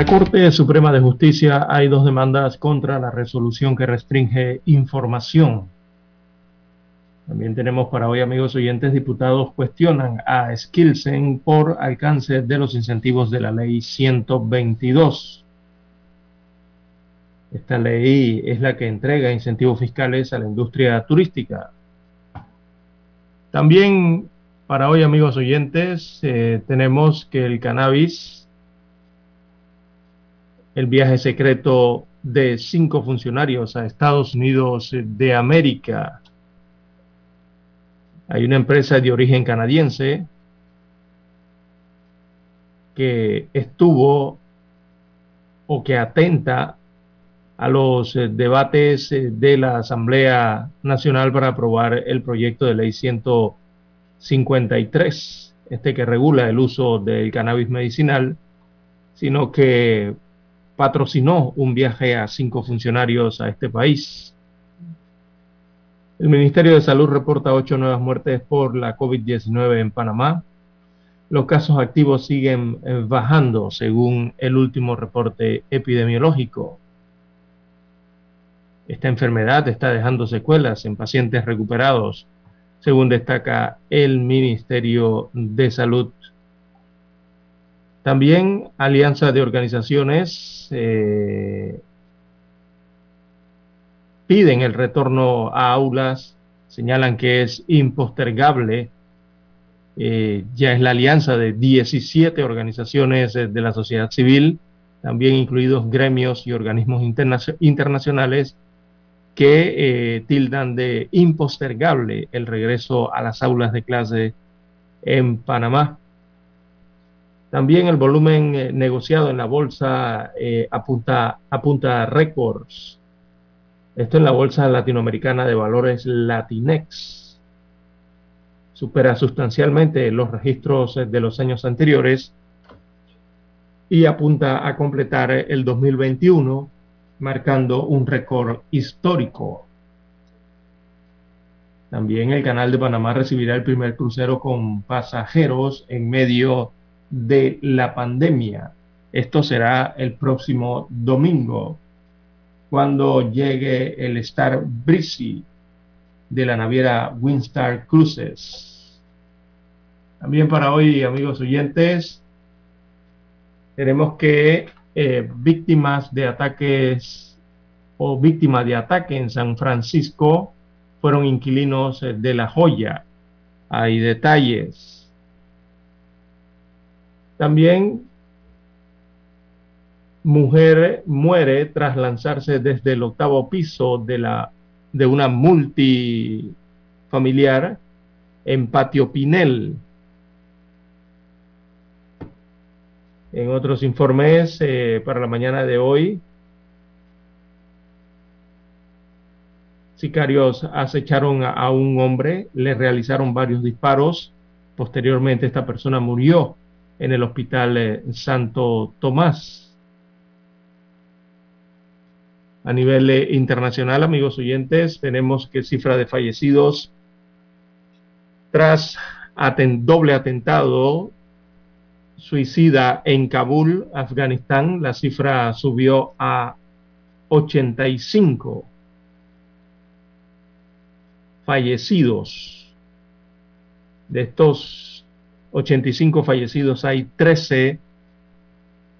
La Corte Suprema de Justicia hay dos demandas contra la resolución que restringe información. También tenemos para hoy, amigos oyentes, diputados cuestionan a Skilsen por alcance de los incentivos de la ley 122. Esta ley es la que entrega incentivos fiscales a la industria turística. También para hoy, amigos oyentes, eh, tenemos que el cannabis el viaje secreto de cinco funcionarios a Estados Unidos de América. Hay una empresa de origen canadiense que estuvo o que atenta a los eh, debates eh, de la Asamblea Nacional para aprobar el proyecto de ley 153, este que regula el uso del cannabis medicinal, sino que patrocinó un viaje a cinco funcionarios a este país. El Ministerio de Salud reporta ocho nuevas muertes por la COVID-19 en Panamá. Los casos activos siguen eh, bajando según el último reporte epidemiológico. Esta enfermedad está dejando secuelas en pacientes recuperados, según destaca el Ministerio de Salud también alianza de organizaciones eh, piden el retorno a aulas, señalan que es impostergable. Eh, ya es la alianza de 17 organizaciones de la sociedad civil, también incluidos gremios y organismos internacionales que eh, tildan de impostergable el regreso a las aulas de clase en Panamá. También el volumen eh, negociado en la bolsa eh, apunta, a récords. Esto en la bolsa latinoamericana de valores Latinex. Supera sustancialmente los registros eh, de los años anteriores y apunta a completar el 2021 marcando un récord histórico. También el canal de Panamá recibirá el primer crucero con pasajeros en medio de la pandemia. Esto será el próximo domingo, cuando llegue el Star Breezy de la naviera Winstar Cruises. También para hoy, amigos oyentes, tenemos que eh, víctimas de ataques o víctimas de ataque en San Francisco fueron inquilinos eh, de La Joya. Hay detalles. También mujer muere tras lanzarse desde el octavo piso de, la, de una multifamiliar en Patio Pinel. En otros informes eh, para la mañana de hoy, sicarios acecharon a un hombre, le realizaron varios disparos. Posteriormente esta persona murió en el Hospital Santo Tomás. A nivel eh, internacional, amigos oyentes, tenemos que cifra de fallecidos tras doble atentado suicida en Kabul, Afganistán, la cifra subió a 85. fallecidos. De estos 85 fallecidos hay 13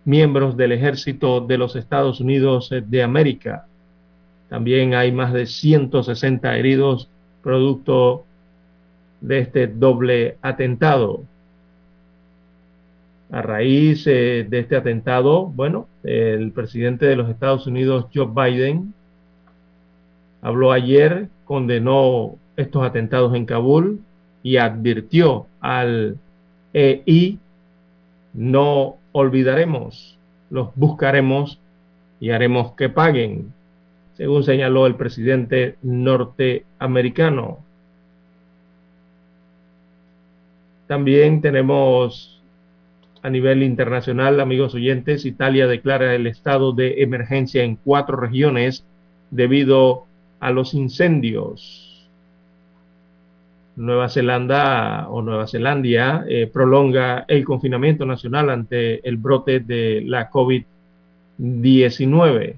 miembros del ejército de los Estados Unidos de América. También hay más de 160 heridos producto de este doble atentado. A raíz eh, de este atentado, bueno, el presidente de los Estados Unidos, Joe Biden, habló ayer, condenó estos atentados en Kabul y advirtió al EI, no olvidaremos, los buscaremos y haremos que paguen, según señaló el presidente norteamericano. También tenemos a nivel internacional, amigos oyentes, Italia declara el estado de emergencia en cuatro regiones debido a los incendios. Nueva Zelanda o Nueva Zelandia eh, prolonga el confinamiento nacional ante el brote de la COVID-19.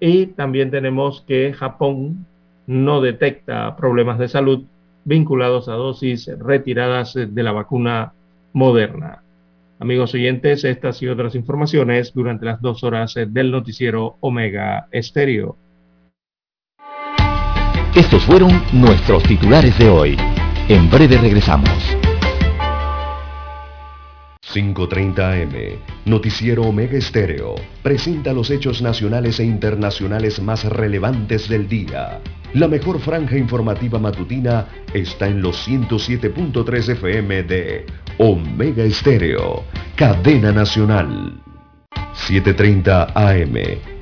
Y también tenemos que Japón no detecta problemas de salud vinculados a dosis retiradas de la vacuna moderna. Amigos oyentes, estas y otras informaciones durante las dos horas del noticiero Omega Estéreo. Estos fueron nuestros titulares de hoy. En breve regresamos. 5.30 AM, Noticiero Omega Estéreo, presenta los hechos nacionales e internacionales más relevantes del día. La mejor franja informativa matutina está en los 107.3 FM de Omega Estéreo, cadena nacional. 7.30 AM,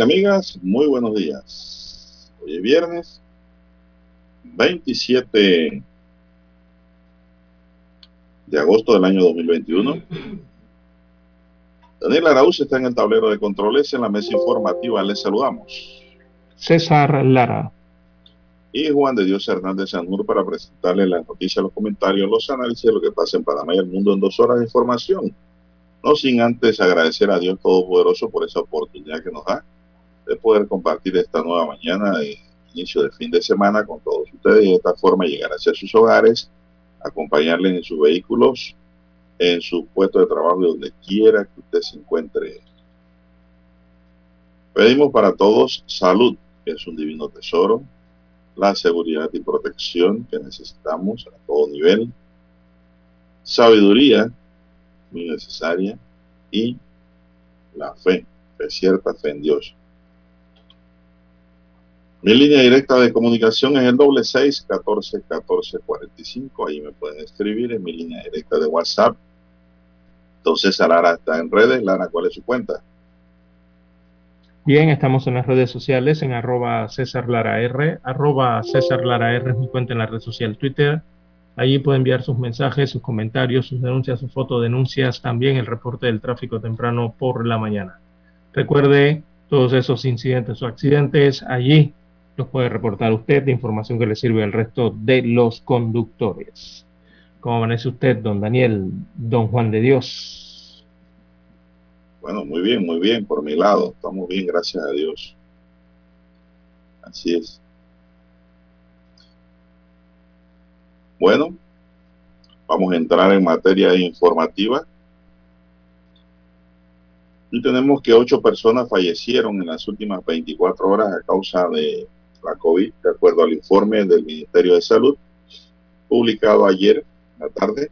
Amigos y amigas, muy buenos días. Hoy es viernes 27 de agosto del año 2021. Daniel Araúz está en el tablero de controles en la mesa informativa. Les saludamos. César Lara. Y Juan de Dios Hernández Sanur para presentarle las noticias, los comentarios, los análisis de lo que pasa en Panamá y el mundo en dos horas de información. No sin antes agradecer a Dios Todopoderoso por esa oportunidad que nos da de poder compartir esta nueva mañana de inicio de fin de semana con todos ustedes y de esta forma llegar hacia sus hogares, acompañarles en sus vehículos, en su puesto de trabajo y donde quiera que usted se encuentre. Pedimos para todos salud, que es un divino tesoro, la seguridad y protección que necesitamos a todo nivel, sabiduría, muy necesaria, y la fe, fe cierta, fe en Dios. Mi línea directa de comunicación es el doble seis catorce catorce cuarenta y cinco. Ahí me pueden escribir en mi línea directa de WhatsApp. Entonces, Lara está en redes. Lara, ¿cuál es su cuenta? Bien, estamos en las redes sociales en arroba César Lara R. Arroba César Lara R es mi cuenta en la red social Twitter. Allí puede enviar sus mensajes, sus comentarios, sus denuncias, sus fotodenuncias, también el reporte del tráfico temprano por la mañana. Recuerde todos esos incidentes o accidentes, allí los puede reportar usted de información que le sirve al resto de los conductores. ¿Cómo amanece usted, don Daniel, don Juan de Dios? Bueno, muy bien, muy bien, por mi lado. Estamos bien, gracias a Dios. Así es. Bueno, vamos a entrar en materia informativa. Y tenemos que ocho personas fallecieron en las últimas 24 horas a causa de la COVID, de acuerdo al informe del Ministerio de Salud, publicado ayer en la tarde,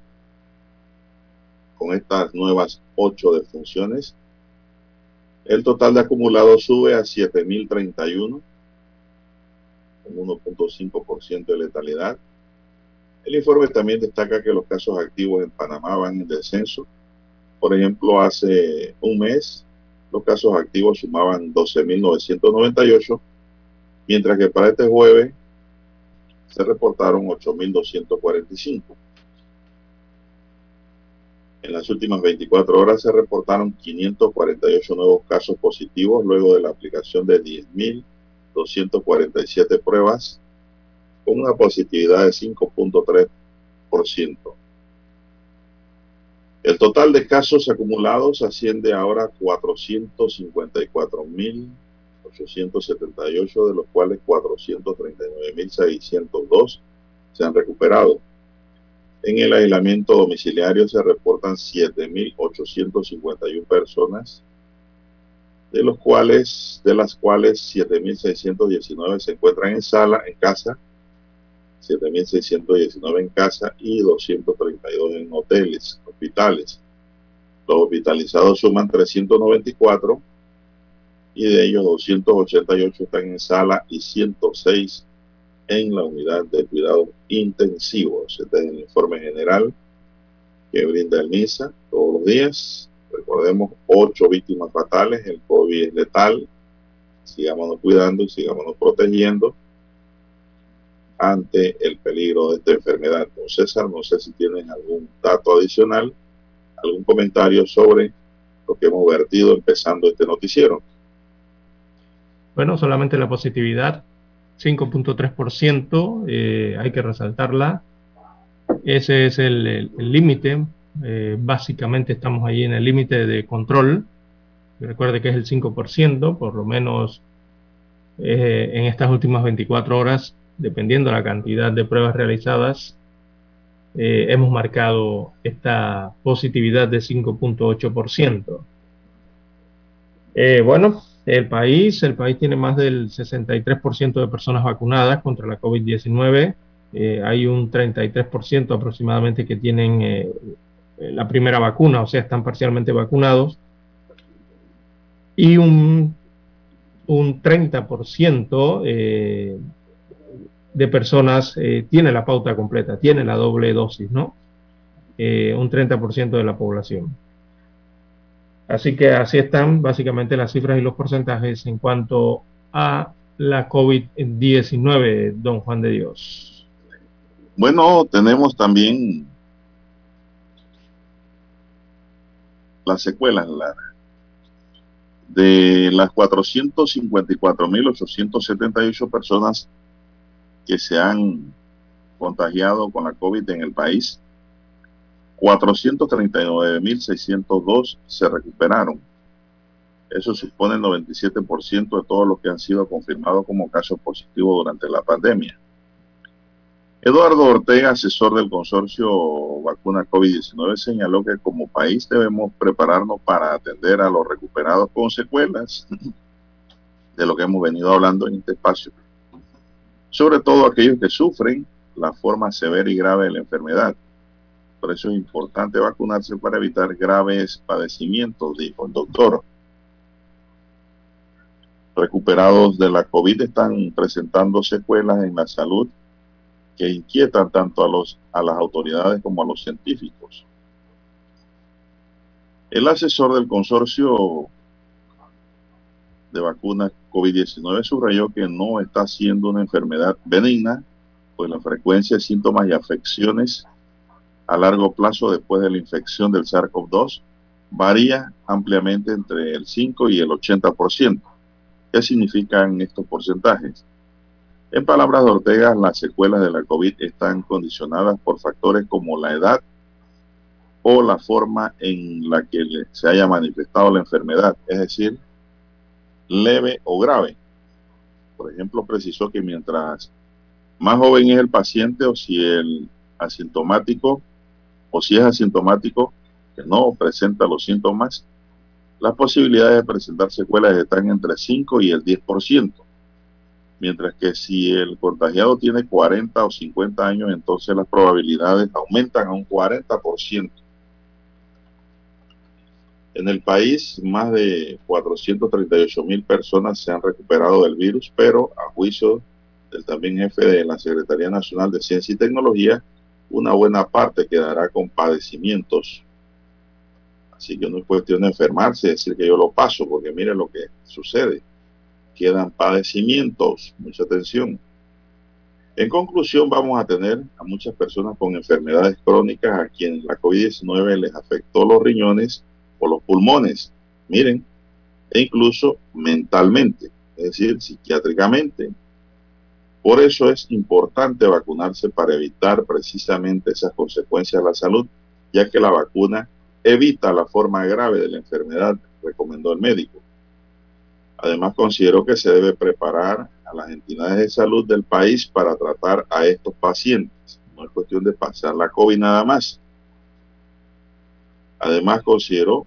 con estas nuevas ocho defunciones. El total de acumulado sube a 7.031, con 1.5% de letalidad. El informe también destaca que los casos activos en Panamá van en descenso por ejemplo, hace un mes los casos activos sumaban 12.998, mientras que para este jueves se reportaron 8.245. En las últimas 24 horas se reportaron 548 nuevos casos positivos luego de la aplicación de 10.247 pruebas con una positividad de 5.3%. El total de casos acumulados asciende ahora a 454.878, de los cuales 439.602 se han recuperado. En el aislamiento domiciliario se reportan 7.851 personas, de los cuales, de las cuales 7.619 se encuentran en sala, en casa, 7.619 en casa y 232 en hoteles, hospitales. Los hospitalizados suman 394 y de ellos 288 están en sala y 106 en la unidad de cuidados intensivos. Este es el informe general que brinda el MISA todos los días. Recordemos, ocho víctimas fatales, el COVID es letal. Sigámonos cuidando y sigámonos protegiendo ante el peligro de esta enfermedad. César, no sé si tienen algún dato adicional, algún comentario sobre lo que hemos vertido empezando este noticiero. Bueno, solamente la positividad, 5.3%, eh, hay que resaltarla. Ese es el límite. Eh, básicamente estamos ahí en el límite de control. Recuerde que es el 5%, por lo menos eh, en estas últimas 24 horas dependiendo de la cantidad de pruebas realizadas, hemos marcado esta positividad de 5.8%. Eh, bueno, el país, el país tiene más del 63% de personas vacunadas contra la COVID-19. Eh, hay un 33% aproximadamente que tienen la primera vacuna, o sea, están parcialmente vacunados. Y un, un 30% de personas eh, tiene la pauta completa, tiene la doble dosis, ¿no? Eh, un 30% de la población. Así que así están básicamente las cifras y los porcentajes en cuanto a la COVID-19, don Juan de Dios. Bueno, tenemos también las secuelas de las 454.878 personas que se han contagiado con la COVID en el país. 439.602 se recuperaron. Eso supone el 97% de todos los que han sido confirmados como casos positivos durante la pandemia. Eduardo Ortega, asesor del consorcio vacuna COVID-19, señaló que como país debemos prepararnos para atender a los recuperados con secuelas de lo que hemos venido hablando en este espacio sobre todo aquellos que sufren la forma severa y grave de la enfermedad. Por eso es importante vacunarse para evitar graves padecimientos, dijo el doctor. Recuperados de la COVID están presentando secuelas en la salud que inquietan tanto a, los, a las autoridades como a los científicos. El asesor del consorcio de vacunas COVID-19 subrayó que no está siendo una enfermedad benigna, pues la frecuencia de síntomas y afecciones a largo plazo después de la infección del SARS-CoV-2 varía ampliamente entre el 5 y el 80%. ¿Qué significan estos porcentajes? En palabras de Ortega, las secuelas de la COVID están condicionadas por factores como la edad o la forma en la que se haya manifestado la enfermedad, es decir, leve o grave. Por ejemplo, precisó que mientras más joven es el paciente o si el asintomático o si es asintomático que no presenta los síntomas, las posibilidades de presentar secuelas están entre 5 y el 10%. Mientras que si el contagiado tiene 40 o 50 años, entonces las probabilidades aumentan a un 40%. En el país, más de 438 mil personas se han recuperado del virus, pero a juicio del también jefe de la Secretaría Nacional de Ciencia y Tecnología, una buena parte quedará con padecimientos. Así que no es cuestión de enfermarse decir que yo lo paso, porque mire lo que sucede. Quedan padecimientos, mucha atención. En conclusión, vamos a tener a muchas personas con enfermedades crónicas a quienes la COVID-19 les afectó los riñones o los pulmones. Miren, e incluso mentalmente, es decir, psiquiátricamente, por eso es importante vacunarse para evitar precisamente esas consecuencias a la salud, ya que la vacuna evita la forma grave de la enfermedad, recomendó el médico. Además, considero que se debe preparar a las entidades de salud del país para tratar a estos pacientes. No es cuestión de pasar la COVID nada más. Además, considero,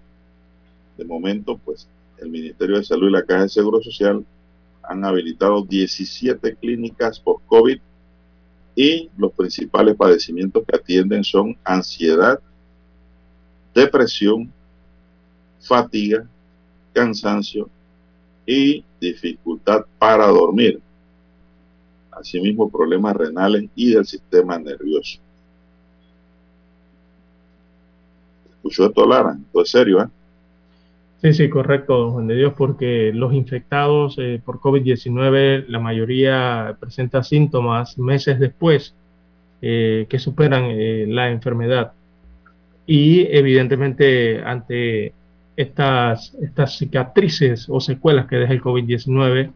de momento, pues el Ministerio de Salud y la Caja de Seguro Social han habilitado 17 clínicas por COVID y los principales padecimientos que atienden son ansiedad, depresión, fatiga, cansancio y dificultad para dormir. Asimismo, problemas renales y del sistema nervioso. ¿Escuchó esto, Lara? Esto es serio, ¿eh? Sí, sí, correcto, don Juan de Dios, porque los infectados eh, por COVID-19, la mayoría presenta síntomas meses después eh, que superan eh, la enfermedad. Y evidentemente ante estas, estas cicatrices o secuelas que deja el COVID-19,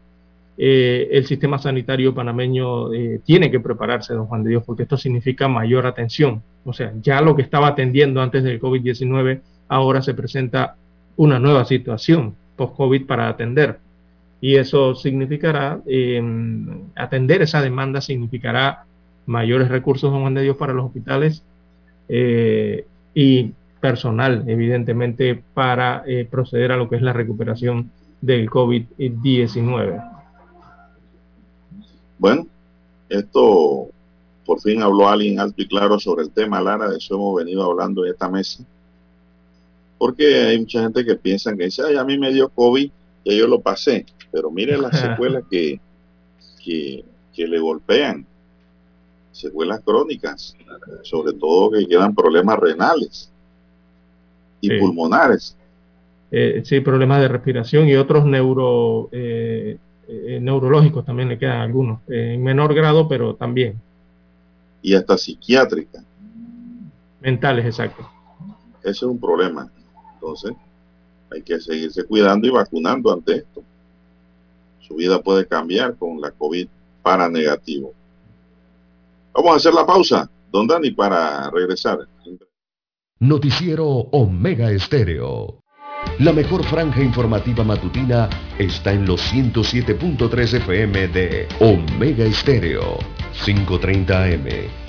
el sistema sanitario panameño tiene que prepararse, don Juan de Dios, porque esto significa mayor atención. O sea, ya lo que estaba atendiendo antes del COVID-19 ahora se presenta una nueva situación post-COVID para atender. Y eso significará, em, atender esa demanda significará mayores recursos, don Juan de Dios, para los hospitales eh, y personal, evidentemente, para eh, proceder a lo que es la recuperación del COVID-19. Bueno, esto por fin habló alguien alto y claro sobre el tema, Lara, de eso hemos venido hablando en esta mesa porque hay mucha gente que piensa que dice, ay, a mí me dio COVID, y yo lo pasé. Pero miren las secuelas que, que, le golpean, secuelas crónicas, sobre todo que quedan problemas renales y pulmonares. Eh, sí, problemas de respiración y otros neuro, eh, eh, neurológicos también le quedan algunos, en menor grado, pero también. Y hasta psiquiátrica. Mentales, exacto. Ese es un problema. Entonces, hay que seguirse cuidando y vacunando ante esto. Su vida puede cambiar con la COVID para negativo. Vamos a hacer la pausa, don Dani, para regresar. Noticiero Omega Estéreo. La mejor franja informativa matutina está en los 107.3 FM de Omega Estéreo, 530 AM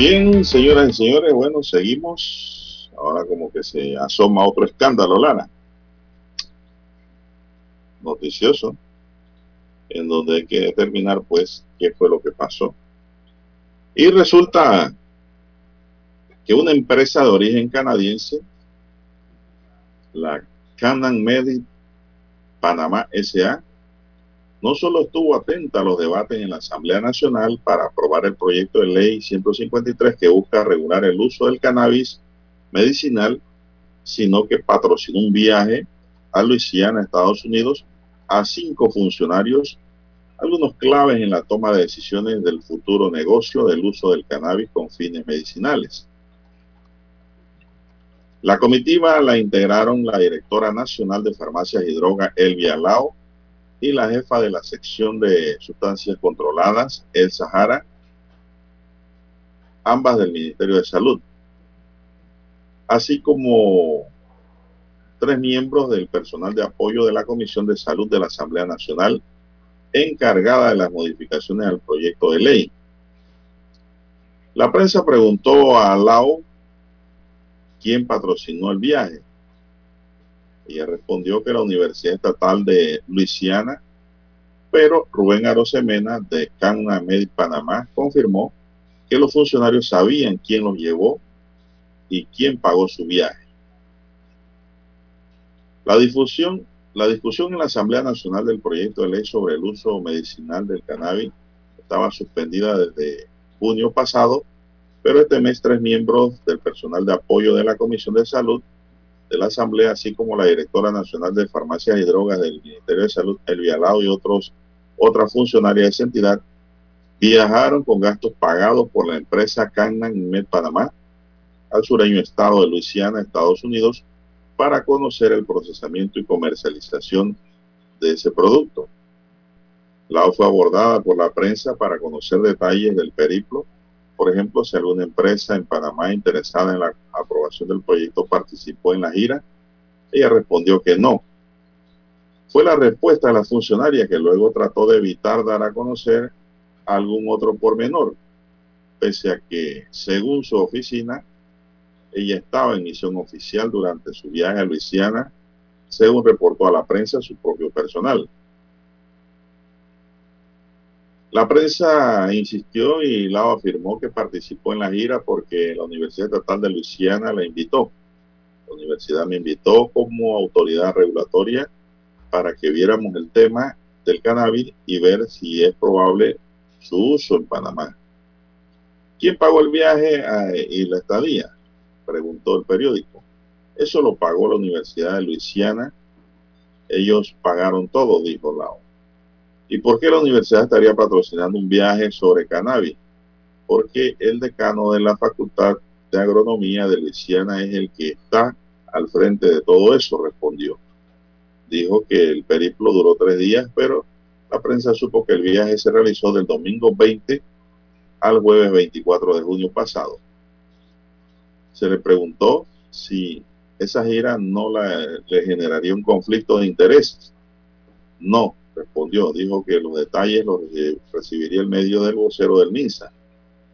Bien, señoras y señores, bueno, seguimos. Ahora como que se asoma otro escándalo, Lana. Noticioso, en donde hay que determinar, pues, qué fue lo que pasó. Y resulta que una empresa de origen canadiense, la Canan Medi Panamá SA, no solo estuvo atenta a los debates en la Asamblea Nacional para aprobar el proyecto de ley 153 que busca regular el uso del cannabis medicinal, sino que patrocinó un viaje a Luisiana, Estados Unidos, a cinco funcionarios, algunos claves en la toma de decisiones del futuro negocio del uso del cannabis con fines medicinales. La comitiva la integraron la directora nacional de farmacias y drogas, Elvia Lao, y la jefa de la sección de sustancias controladas, El Sahara, ambas del Ministerio de Salud, así como tres miembros del personal de apoyo de la Comisión de Salud de la Asamblea Nacional, encargada de las modificaciones al proyecto de ley. La prensa preguntó a Lau quién patrocinó el viaje. Ella respondió que la Universidad Estatal de Luisiana, pero Rubén Arosemena de Canamed, Panamá, confirmó que los funcionarios sabían quién los llevó y quién pagó su viaje. La difusión, la discusión en la Asamblea Nacional del proyecto de ley sobre el uso medicinal del cannabis estaba suspendida desde junio pasado, pero este mes tres miembros del personal de apoyo de la Comisión de Salud de la Asamblea, así como la directora nacional de farmacias y drogas del Ministerio de Salud, El Vialado y otros, otras funcionarias de esa entidad, viajaron con gastos pagados por la empresa Cannan Med Panamá al sureño estado de Luisiana, Estados Unidos, para conocer el procesamiento y comercialización de ese producto. La fue abordada por la prensa para conocer detalles del periplo por ejemplo, si alguna empresa en Panamá interesada en la aprobación del proyecto participó en la gira, ella respondió que no. Fue la respuesta de la funcionaria que luego trató de evitar dar a conocer algún otro pormenor, pese a que, según su oficina, ella estaba en misión oficial durante su viaje a Luisiana, según reportó a la prensa su propio personal. La prensa insistió y Lau afirmó que participó en la gira porque la Universidad Estatal de Luisiana la invitó. La universidad me invitó como autoridad regulatoria para que viéramos el tema del cannabis y ver si es probable su uso en Panamá. ¿Quién pagó el viaje y la estadía? Preguntó el periódico. Eso lo pagó la Universidad de Luisiana. Ellos pagaron todo, dijo Lau. ¿Y por qué la universidad estaría patrocinando un viaje sobre cannabis? Porque el decano de la Facultad de Agronomía de Luisiana es el que está al frente de todo eso, respondió. Dijo que el periplo duró tres días, pero la prensa supo que el viaje se realizó del domingo 20 al jueves 24 de junio pasado. Se le preguntó si esa gira no le generaría un conflicto de intereses. No, respondió, dijo que los detalles los recibiría el medio del vocero del MINSA.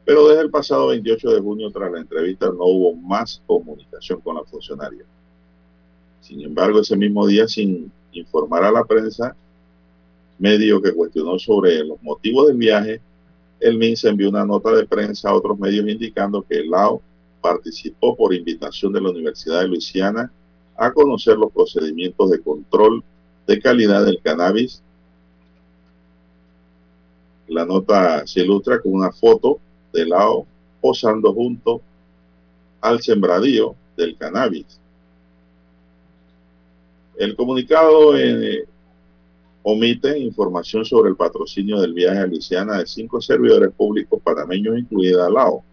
Pero desde el pasado 28 de junio, tras la entrevista, no hubo más comunicación con la funcionaria. Sin embargo, ese mismo día, sin informar a la prensa, medio que cuestionó sobre los motivos del viaje, el MINSA envió una nota de prensa a otros medios indicando que Lao participó por invitación de la Universidad de Luisiana a conocer los procedimientos de control de calidad del cannabis la nota se ilustra con una foto de Lao posando junto al sembradío del cannabis. El comunicado eh, omite información sobre el patrocinio del viaje a Luisiana de cinco servidores públicos panameños, incluida Lao.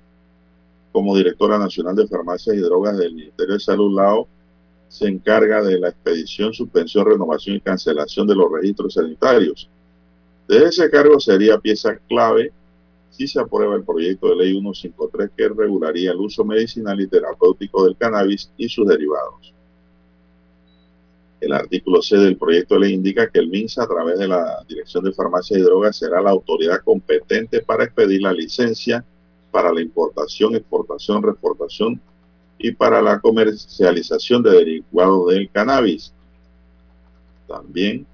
Como directora nacional de farmacias y drogas del Ministerio de Salud, Lao se encarga de la expedición, suspensión, renovación y cancelación de los registros sanitarios. De ese cargo sería pieza clave si se aprueba el proyecto de ley 153 que regularía el uso medicinal y terapéutico del cannabis y sus derivados. El artículo C del proyecto de ley indica que el MINSA, a través de la Dirección de Farmacia y Drogas, será la autoridad competente para expedir la licencia para la importación, exportación, reportación y para la comercialización de derivados del cannabis. También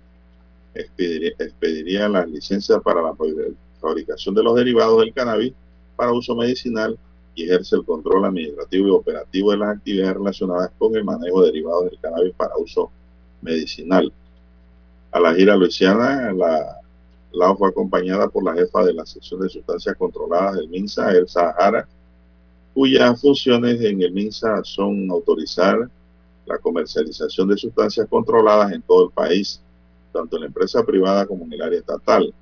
expediría, expediría las licencias para la fabricación de los derivados del cannabis para uso medicinal y ejerce el control administrativo y operativo de las actividades relacionadas con el manejo de derivados del cannabis para uso medicinal. A la gira luisiana, la, la fue acompañada por la jefa de la sección de sustancias controladas del MINSA, El Sahara, cuyas funciones en el MINSA son autorizar la comercialización de sustancias controladas en todo el país, tanto en la empresa privada como en el área estatal.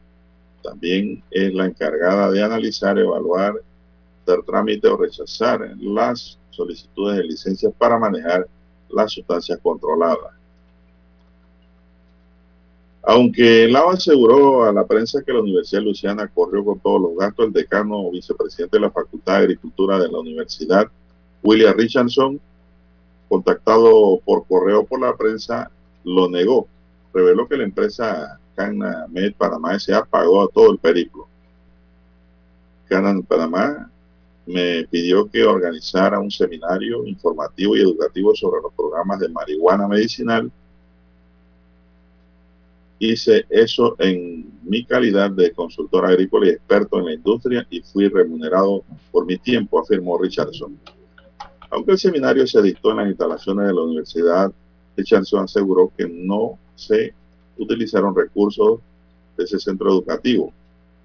También es la encargada de analizar, evaluar, dar trámite o rechazar las solicitudes de licencias para manejar las sustancias controladas. Aunque Lava aseguró a la prensa que la Universidad de Luisiana corrió con todos los gastos, el decano o vicepresidente de la Facultad de Agricultura de la universidad, William Richardson, contactado por correo por la prensa, lo negó. Reveló que la empresa Cana Med Panamá S.A. pagó a todo el periplo. Canan Panamá me pidió que organizara un seminario informativo y educativo sobre los programas de marihuana medicinal Hice eso en mi calidad de consultor agrícola y experto en la industria y fui remunerado por mi tiempo, afirmó Richardson. Aunque el seminario se dictó en las instalaciones de la universidad, Richardson aseguró que no se utilizaron recursos de ese centro educativo.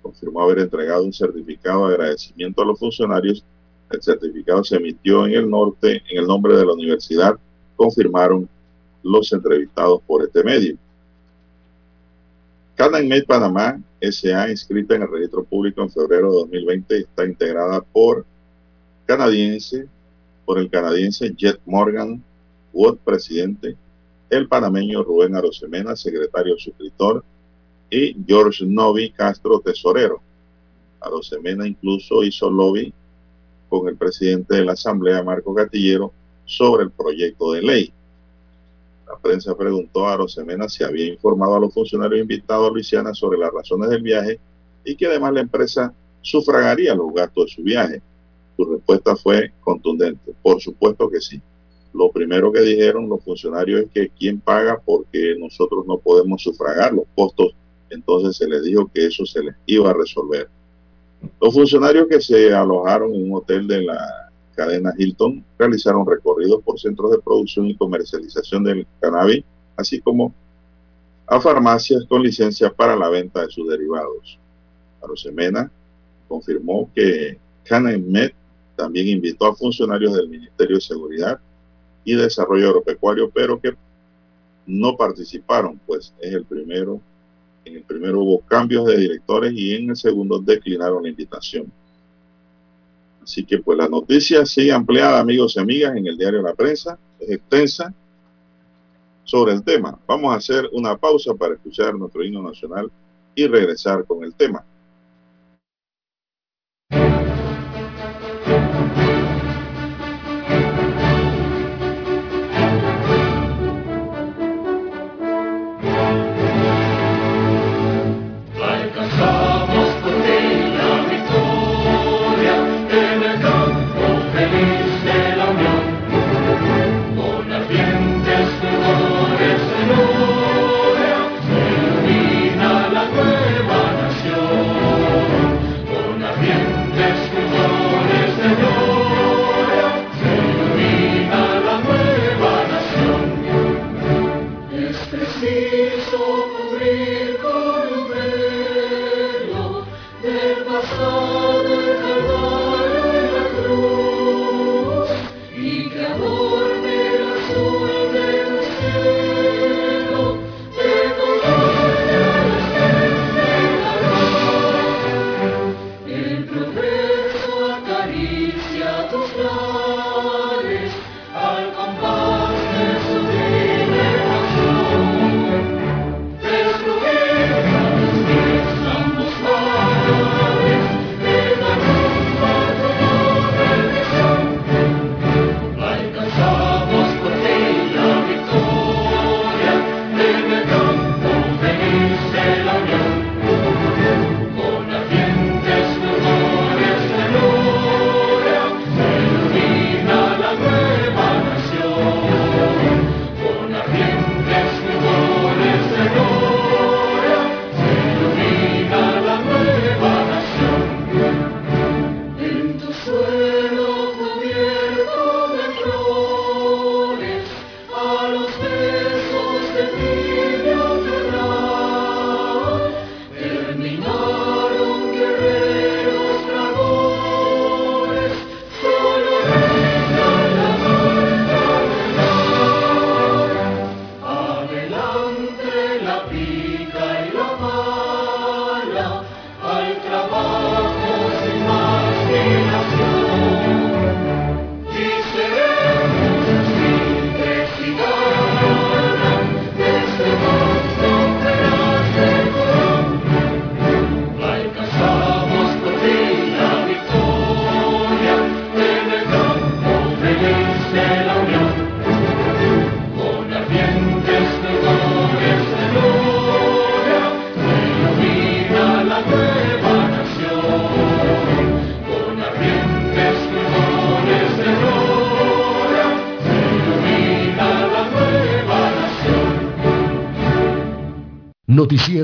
Confirmó haber entregado un certificado de agradecimiento a los funcionarios. El certificado se emitió en el norte, en el nombre de la universidad, confirmaron los entrevistados por este medio. CanadMed Panamá SA, inscrita en el registro público en febrero de 2020, está integrada por canadiense, por el canadiense Jet Morgan, Wood, presidente, el panameño Rubén Arosemena, secretario suscriptor, y George Novi Castro, tesorero. Arosemena incluso hizo lobby con el presidente de la Asamblea, Marco Gatillero, sobre el proyecto de ley. La prensa preguntó a Rosemena si había informado a los funcionarios invitados a Luisiana sobre las razones del viaje y que además la empresa sufragaría los gastos de su viaje. Su respuesta fue contundente. Por supuesto que sí. Lo primero que dijeron los funcionarios es que quién paga porque nosotros no podemos sufragar los costos. Entonces se les dijo que eso se les iba a resolver. Los funcionarios que se alojaron en un hotel de la cadena Hilton realizaron recorridos por centros de producción y comercialización del cannabis, así como a farmacias con licencia para la venta de sus derivados. Arosemena confirmó que CanEmed también invitó a funcionarios del Ministerio de Seguridad y Desarrollo Agropecuario, pero que no participaron, pues es el primero, en el primero hubo cambios de directores y en el segundo declinaron la invitación. Así que pues la noticia sigue ampliada, amigos y amigas, en el diario La Prensa, es extensa sobre el tema. Vamos a hacer una pausa para escuchar nuestro himno nacional y regresar con el tema.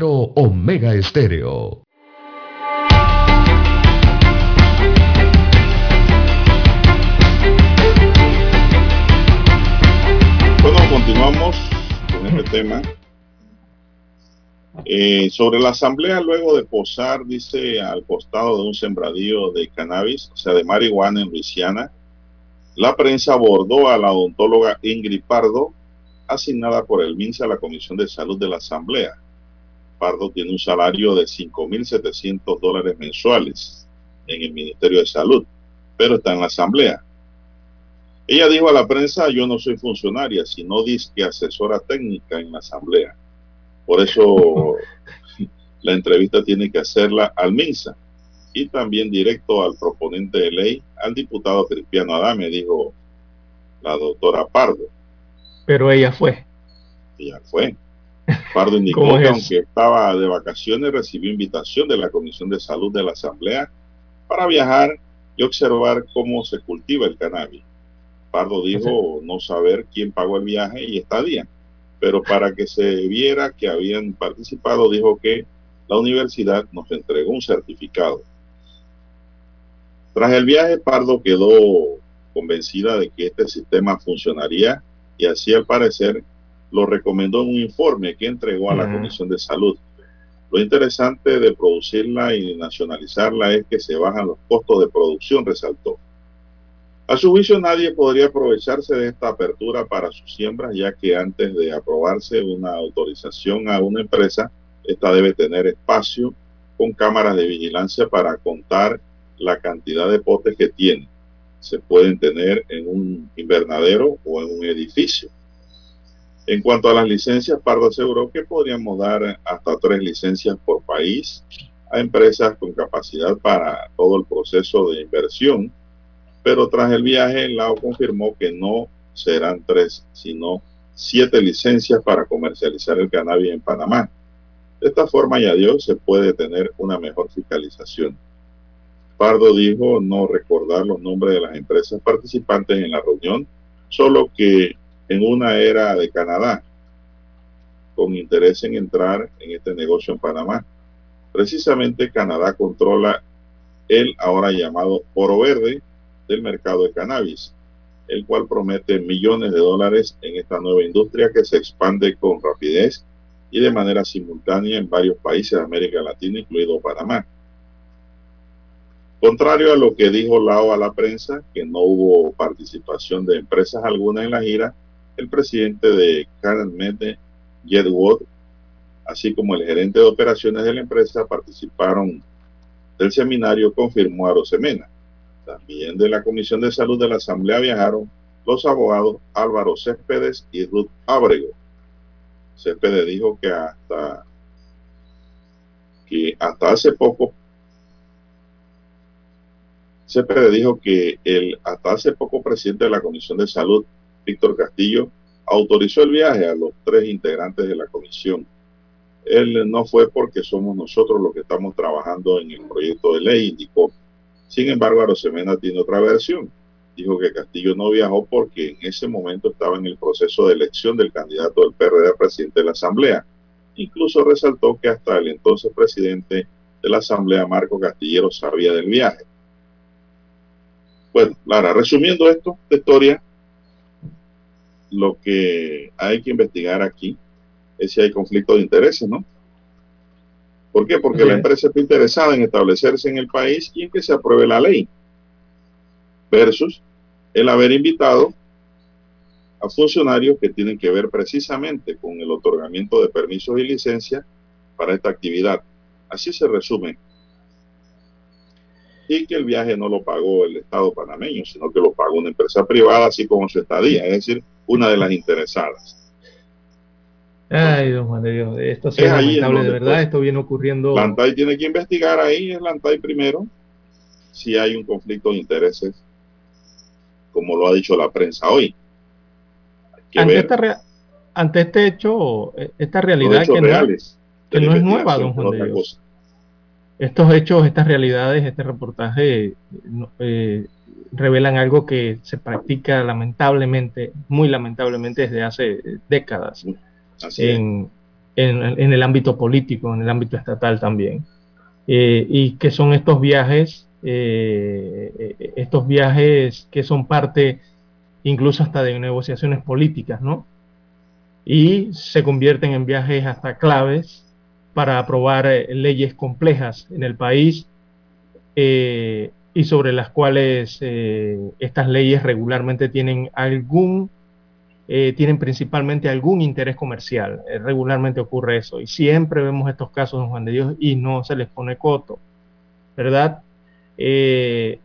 Omega Estéreo. Bueno, continuamos con este tema. Eh, sobre la asamblea, luego de posar, dice, al costado de un sembradío de cannabis, o sea, de marihuana en Luisiana, la prensa abordó a la odontóloga Ingrid Pardo, asignada por el MINSA a la Comisión de Salud de la Asamblea. Pardo tiene un salario de 5.700 dólares mensuales en el Ministerio de Salud, pero está en la Asamblea. Ella dijo a la prensa, yo no soy funcionaria, sino disque asesora técnica en la Asamblea. Por eso la entrevista tiene que hacerla al MINSA y también directo al proponente de ley, al diputado Cristiano Adame, dijo la doctora Pardo. Pero ella fue. Ella fue. Pardo indicó que aunque estaba de vacaciones, recibió invitación de la Comisión de Salud de la Asamblea para viajar y observar cómo se cultiva el cannabis. Pardo dijo no saber quién pagó el viaje y estadía, pero para que se viera que habían participado, dijo que la universidad nos entregó un certificado. Tras el viaje, Pardo quedó convencida de que este sistema funcionaría y así al parecer lo recomendó en un informe que entregó a la Comisión de Salud. Lo interesante de producirla y nacionalizarla es que se bajan los costos de producción, resaltó. A su juicio, nadie podría aprovecharse de esta apertura para sus siembras, ya que antes de aprobarse una autorización a una empresa, esta debe tener espacio con cámaras de vigilancia para contar la cantidad de potes que tiene. Se pueden tener en un invernadero o en un edificio. En cuanto a las licencias, Pardo aseguró que podríamos dar hasta tres licencias por país a empresas con capacidad para todo el proceso de inversión, pero tras el viaje, Lao confirmó que no serán tres, sino siete licencias para comercializar el cannabis en Panamá. De esta forma, Dios se puede tener una mejor fiscalización. Pardo dijo no recordar los nombres de las empresas participantes en la reunión, solo que en una era de Canadá, con interés en entrar en este negocio en Panamá. Precisamente Canadá controla el ahora llamado oro verde del mercado de cannabis, el cual promete millones de dólares en esta nueva industria que se expande con rapidez y de manera simultánea en varios países de América Latina, incluido Panamá. Contrario a lo que dijo Lao a la prensa, que no hubo participación de empresas alguna en la gira, el presidente de Med, Jed Wood, así como el gerente de operaciones de la empresa, participaron del seminario, confirmó a Rosemena. También de la Comisión de Salud de la Asamblea viajaron los abogados Álvaro Céspedes y Ruth Ábrego. Céspedes dijo que hasta que hasta hace poco Céspedes dijo que el hasta hace poco presidente de la Comisión de Salud Víctor Castillo, autorizó el viaje a los tres integrantes de la comisión. Él no fue porque somos nosotros los que estamos trabajando en el proyecto de ley, indicó. Sin embargo, Arosemena tiene otra versión. Dijo que Castillo no viajó porque en ese momento estaba en el proceso de elección del candidato del PRD a presidente de la Asamblea. Incluso resaltó que hasta el entonces presidente de la Asamblea, Marco Castillero, sabía del viaje. Bueno, Lara, resumiendo esto, de historia, lo que hay que investigar aquí es si hay conflicto de intereses, ¿no? ¿Por qué? Porque la empresa está interesada en establecerse en el país y en que se apruebe la ley, versus el haber invitado a funcionarios que tienen que ver precisamente con el otorgamiento de permisos y licencias para esta actividad. Así se resume. Y que el viaje no lo pagó el Estado panameño, sino que lo pagó una empresa privada, así como su estadía. Es decir, una de las interesadas. Ay, don Juan de Dios, esto es lamentable, de verdad, esto viene ocurriendo. Lantay tiene que investigar ahí, es Lantay primero, si hay un conflicto de intereses como lo ha dicho la prensa hoy. ante, este hecho, esta realidad que, no, es nueva, don Juan de Dios. Estos hechos, estas realidades, este reportaje eh, revelan algo que se practica lamentablemente, muy lamentablemente desde hace décadas en, en, el ámbito político, en el ámbito estatal también. Eh, y que son estos viajes, eh, estos viajes que son parte incluso hasta de negociaciones políticas, ¿no? Y se convierten en viajes hasta claves para aprobar eh, leyes complejas en el país y sobre las cuales estas leyes regularmente tienen algún eh, tienen principalmente algún interés comercial. Eh, regularmente ocurre eso. Y siempre vemos estos casos, don Juan de Dios, y no se les pone coto, ¿verdad? Eh,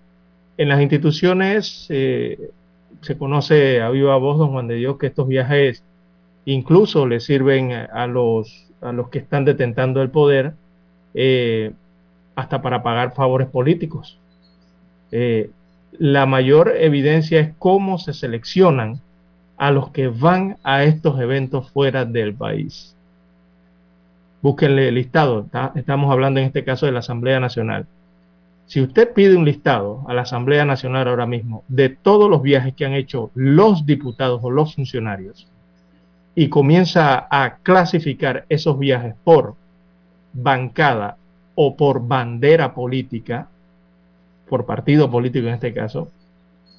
en las instituciones se conoce a viva voz, don Juan de Dios, que estos viajes incluso le sirven a los, a los que están detentando el poder hasta para pagar favores políticos. la mayor evidencia es cómo se seleccionan a los que van a estos eventos fuera del país. Búsquenle el listado. estamos hablando en este caso de la Asamblea Nacional. Si usted pide un listado a la Asamblea Nacional ahora mismo de todos los viajes que han hecho los diputados o los funcionarios y comienza a clasificar esos viajes por bancada o por bandera política, por partido político en este caso,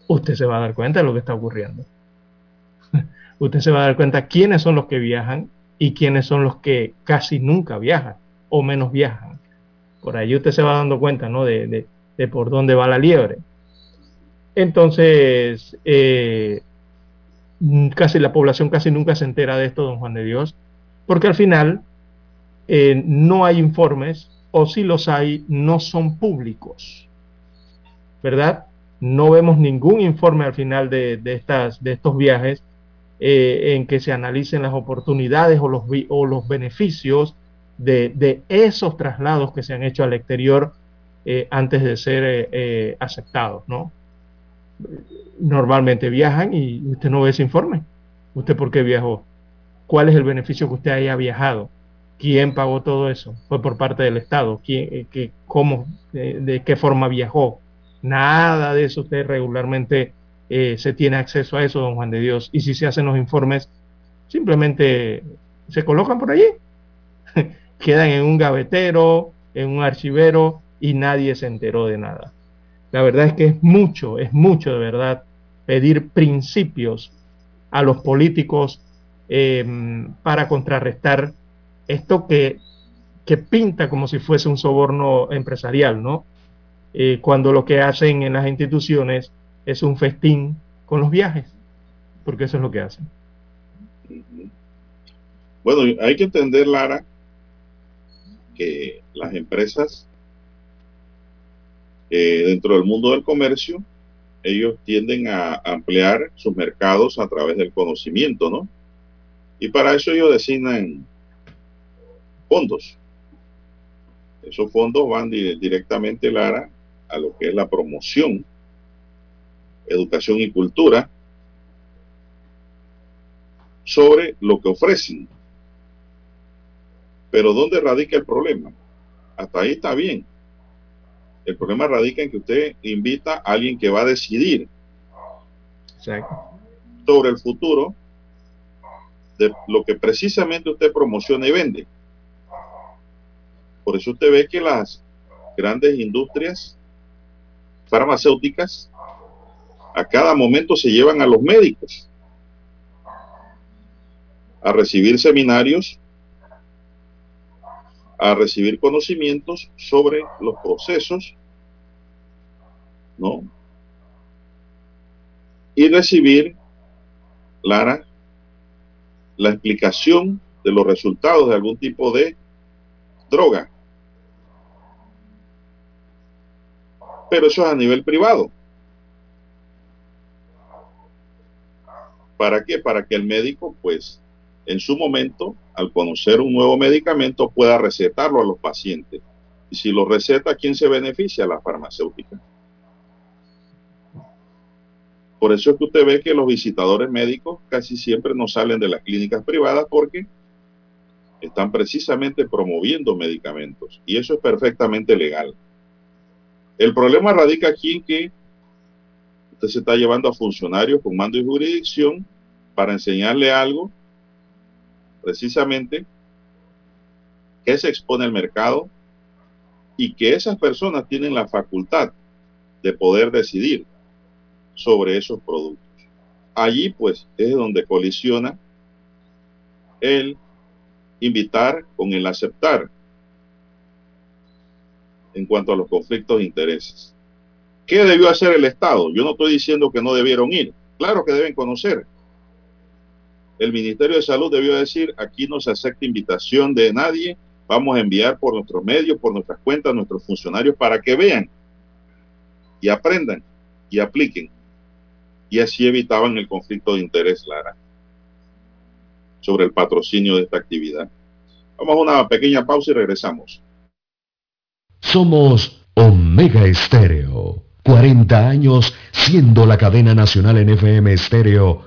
usted se va a dar cuenta de lo que está ocurriendo usted se va a dar cuenta quiénes son los que viajan y quiénes son los que casi nunca viajan o menos viajan. Por ahí usted se va dando cuenta, ¿no? De, por dónde va la liebre. Entonces, eh, casi la población casi nunca se entera de esto, don Juan de Dios, porque al final eh, no hay informes o si los hay, no son públicos, ¿verdad? No vemos ningún informe al final de, estas, de estos viajes eh, en que se analicen las oportunidades o los, o los beneficios de, esos traslados que se han hecho al exterior eh, antes de ser aceptados, ¿no? Normalmente viajan y usted no ve ese informe. ¿Usted por qué viajó? ¿Cuál es el beneficio que usted haya viajado? ¿Quién pagó todo eso? ¿Fue por parte del Estado? ¿Quién, qué, ¿Cómo? de qué forma viajó? Nada de eso usted regularmente eh, se tiene acceso a eso, don Juan de Dios. Y si se hacen los informes, simplemente se colocan por allí, quedan en un gavetero, en un archivero y nadie se enteró de nada. La verdad es que es mucho, es mucho de verdad pedir principios a los políticos em, para contrarrestar esto que, que, pinta como si fuese un soborno empresarial, ¿no? Eh, cuando lo que hacen en las instituciones es un festín con los viajes, porque eso es lo que hacen. Bueno, hay que entender, Lara, que las empresas eh, dentro del mundo del comercio, ellos tienden a ampliar sus mercados a través del conocimiento, ¿no? Y para eso ellos designan fondos. Esos fondos van directamente, Lara, a lo que es la promoción educación y cultura sobre lo que ofrecen. Pero ¿dónde radica el problema? Hasta ahí está bien. El problema radica en que usted invita a alguien que va a decidir sobre el futuro de lo que precisamente usted promociona y vende. Por eso usted ve que las grandes industrias farmacéuticas a cada momento se llevan a los médicos a recibir seminarios, a recibir conocimientos sobre los procesos, ¿no? Y recibir, Lara, la explicación de los resultados de algún tipo de droga. Pero eso es a nivel privado. ¿Para qué? Para que el médico, pues, en su momento, al conocer un nuevo medicamento, pueda recetarlo a los pacientes. Y si lo receta, ¿quién se beneficia? La farmacéutica. por eso es que usted ve que los visitadores médicos casi siempre no salen de las clínicas privadas porque están precisamente promoviendo medicamentos y eso es perfectamente legal. El problema radica aquí en que usted se está llevando a funcionarios con mando y jurisdicción para enseñarle algo precisamente que se expone al mercado y que esas personas tienen la facultad de poder decidir sobre esos productos. Allí pues es donde colisiona el invitar con el aceptar en cuanto a los conflictos de intereses. ¿Qué debió hacer el Estado? Yo no estoy diciendo que no debieron ir. Claro que deben conocer. El Ministerio de Salud debió decir, aquí no se acepta invitación de nadie, vamos a enviar por nuestros medios, por nuestras cuentas, nuestros funcionarios para que vean y aprendan y apliquen. Y así evitaban el conflicto de interés, Lara, sobre el patrocinio de esta actividad. Vamos a una pequeña pausa y regresamos. Somos Omega Estéreo. 40 años siendo la cadena nacional en FM Estéreo,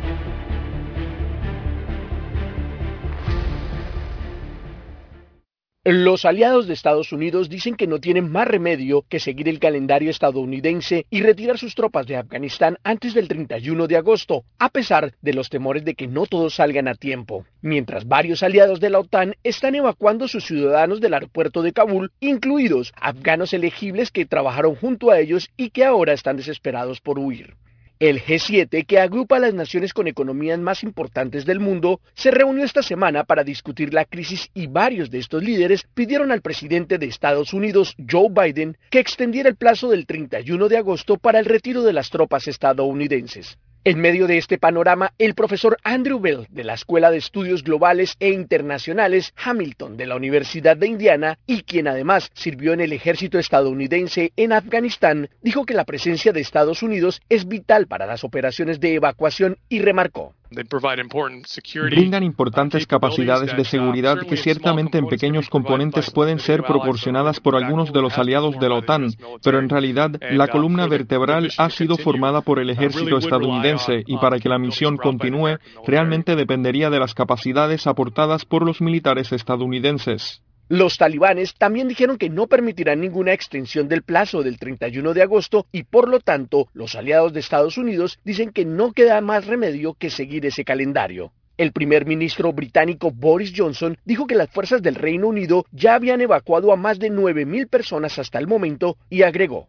Los aliados de Estados Unidos dicen que no tienen más remedio que seguir el calendario estadounidense y retirar sus tropas de Afganistán antes del 31 de agosto, a pesar de los temores de que no todos salgan a tiempo. Mientras varios aliados de la OTAN están evacuando a sus ciudadanos del aeropuerto de Kabul, incluidos afganos elegibles que trabajaron junto a ellos y que ahora están desesperados por huir. El G7, que agrupa a las naciones con economías más importantes del mundo, se reunió esta semana para discutir la crisis y varios de estos líderes pidieron al presidente de Estados Unidos, Joe Biden, que extendiera el plazo del 31 de agosto para el retiro de las tropas estadounidenses. En medio de este panorama, el profesor Andrew Bell de la Escuela de Estudios Globales e Internacionales Hamilton de la Universidad de Indiana y quien además sirvió en el ejército estadounidense en Afganistán, dijo que la presencia de Estados Unidos es vital para las operaciones de evacuación y remarcó. Brindan importantes capacidades de seguridad que ciertamente en pequeños componentes pueden ser proporcionadas por algunos de los aliados de la OTAN, pero en realidad la columna vertebral ha sido formada por el ejército estadounidense y para que la misión continúe realmente dependería de las capacidades aportadas por los militares estadounidenses. Los talibanes también dijeron que no permitirán ninguna extensión del plazo del 31 de agosto y por lo tanto los aliados de Estados Unidos dicen que no queda más remedio que seguir ese calendario. El primer ministro británico Boris Johnson dijo que las fuerzas del Reino Unido ya habían evacuado a más de 9.000 personas hasta el momento y agregó.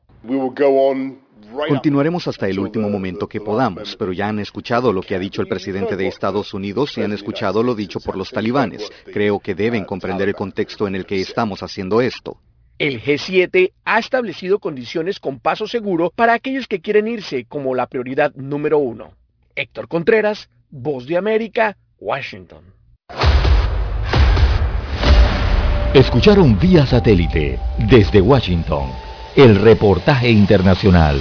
Continuaremos hasta el último momento que podamos, pero ya han escuchado lo que ha dicho el presidente de Estados Unidos y han escuchado lo dicho por los talibanes. Creo que deben comprender el contexto en el que estamos haciendo esto. El G7 ha establecido condiciones con paso seguro para aquellos que quieren irse como la prioridad número uno. Héctor Contreras, Voz de América, Washington. Escucharon vía satélite desde Washington el reportaje internacional.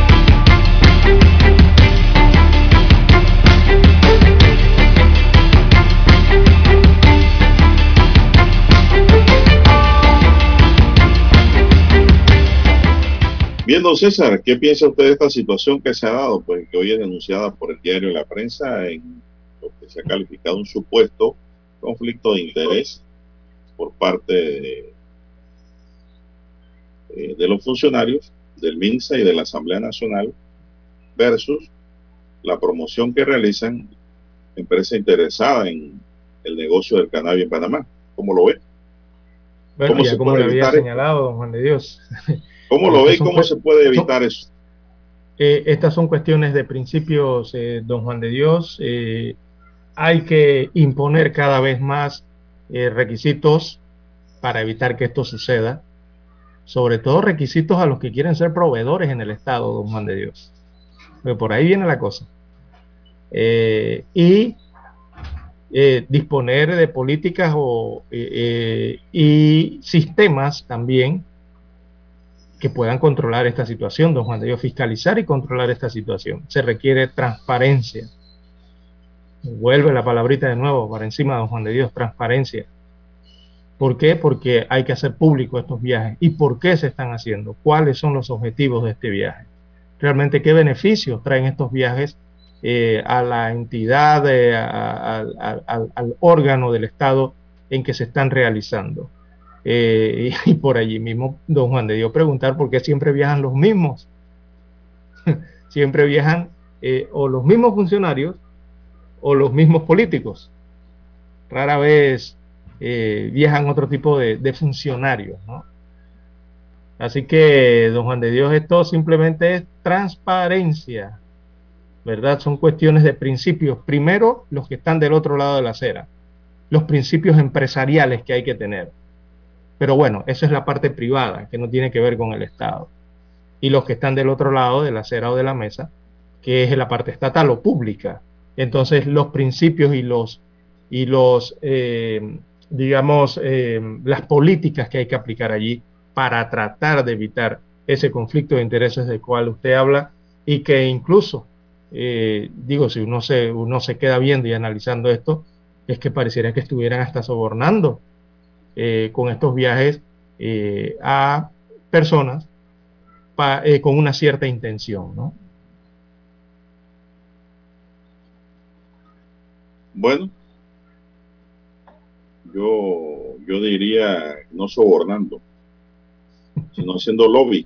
Viendo César, ¿qué piensa usted de esta situación que se ha dado? Pues que hoy es denunciada por el diario La Prensa en lo que se ha calificado un supuesto conflicto de interés por parte de, eh, de los funcionarios del MINSA y de la Asamblea Nacional versus la promoción que realizan empresas interesadas en el negocio del cannabis en Panamá. ¿Cómo lo ve? Bueno, ¿Cómo ya como le había señalado, don Juan de Dios. ¿Cómo lo ve y cómo se puede evitar eso? Eh, estas son cuestiones de principios, eh, don Juan de Dios. Eh, hay que imponer cada vez más requisitos para evitar que esto suceda. Sobre todo requisitos a los que quieren ser proveedores en el Estado, don Juan de Dios. Porque por ahí viene la cosa. Y disponer de políticas o, eh, y sistemas también que puedan controlar esta situación, don Juan de Dios, fiscalizar y controlar esta situación. Se requiere transparencia. Vuelve la palabrita de nuevo para encima, don Juan de Dios, transparencia. ¿Por qué? Porque hay que hacer público estos viajes. ¿Y por qué se están haciendo? ¿Cuáles son los objetivos de este viaje? Realmente, ¿qué beneficios traen estos viajes eh, a la entidad, eh, al órgano del Estado en que se están realizando? Eh, y por allí mismo don Juan de Dios preguntar por qué siempre viajan los mismos. siempre viajan eh, o los mismos funcionarios o los mismos políticos. Rara vez eh, viajan otro tipo de, funcionarios. Así que, don Juan de Dios, esto simplemente es transparencia. ¿Verdad? Son cuestiones de principios. Primero, los que están del otro lado de la acera. Los principios empresariales que hay que tener pero bueno, esa es la parte privada, que no tiene que ver con el Estado. Y los que están del otro lado de la acera o de la mesa, que es la parte estatal o pública. Entonces, los principios y los, y los eh, digamos, eh, las políticas que hay que aplicar allí para tratar de evitar ese conflicto de intereses del cual usted habla y que incluso, eh, digo, si uno se, uno se queda viendo y analizando esto, es que pareciera que estuvieran hasta sobornando eh, con estos viajes eh, a personas eh, con una cierta intención, ¿no? Bueno, yo, yo diría no sobornando, sino haciendo lobby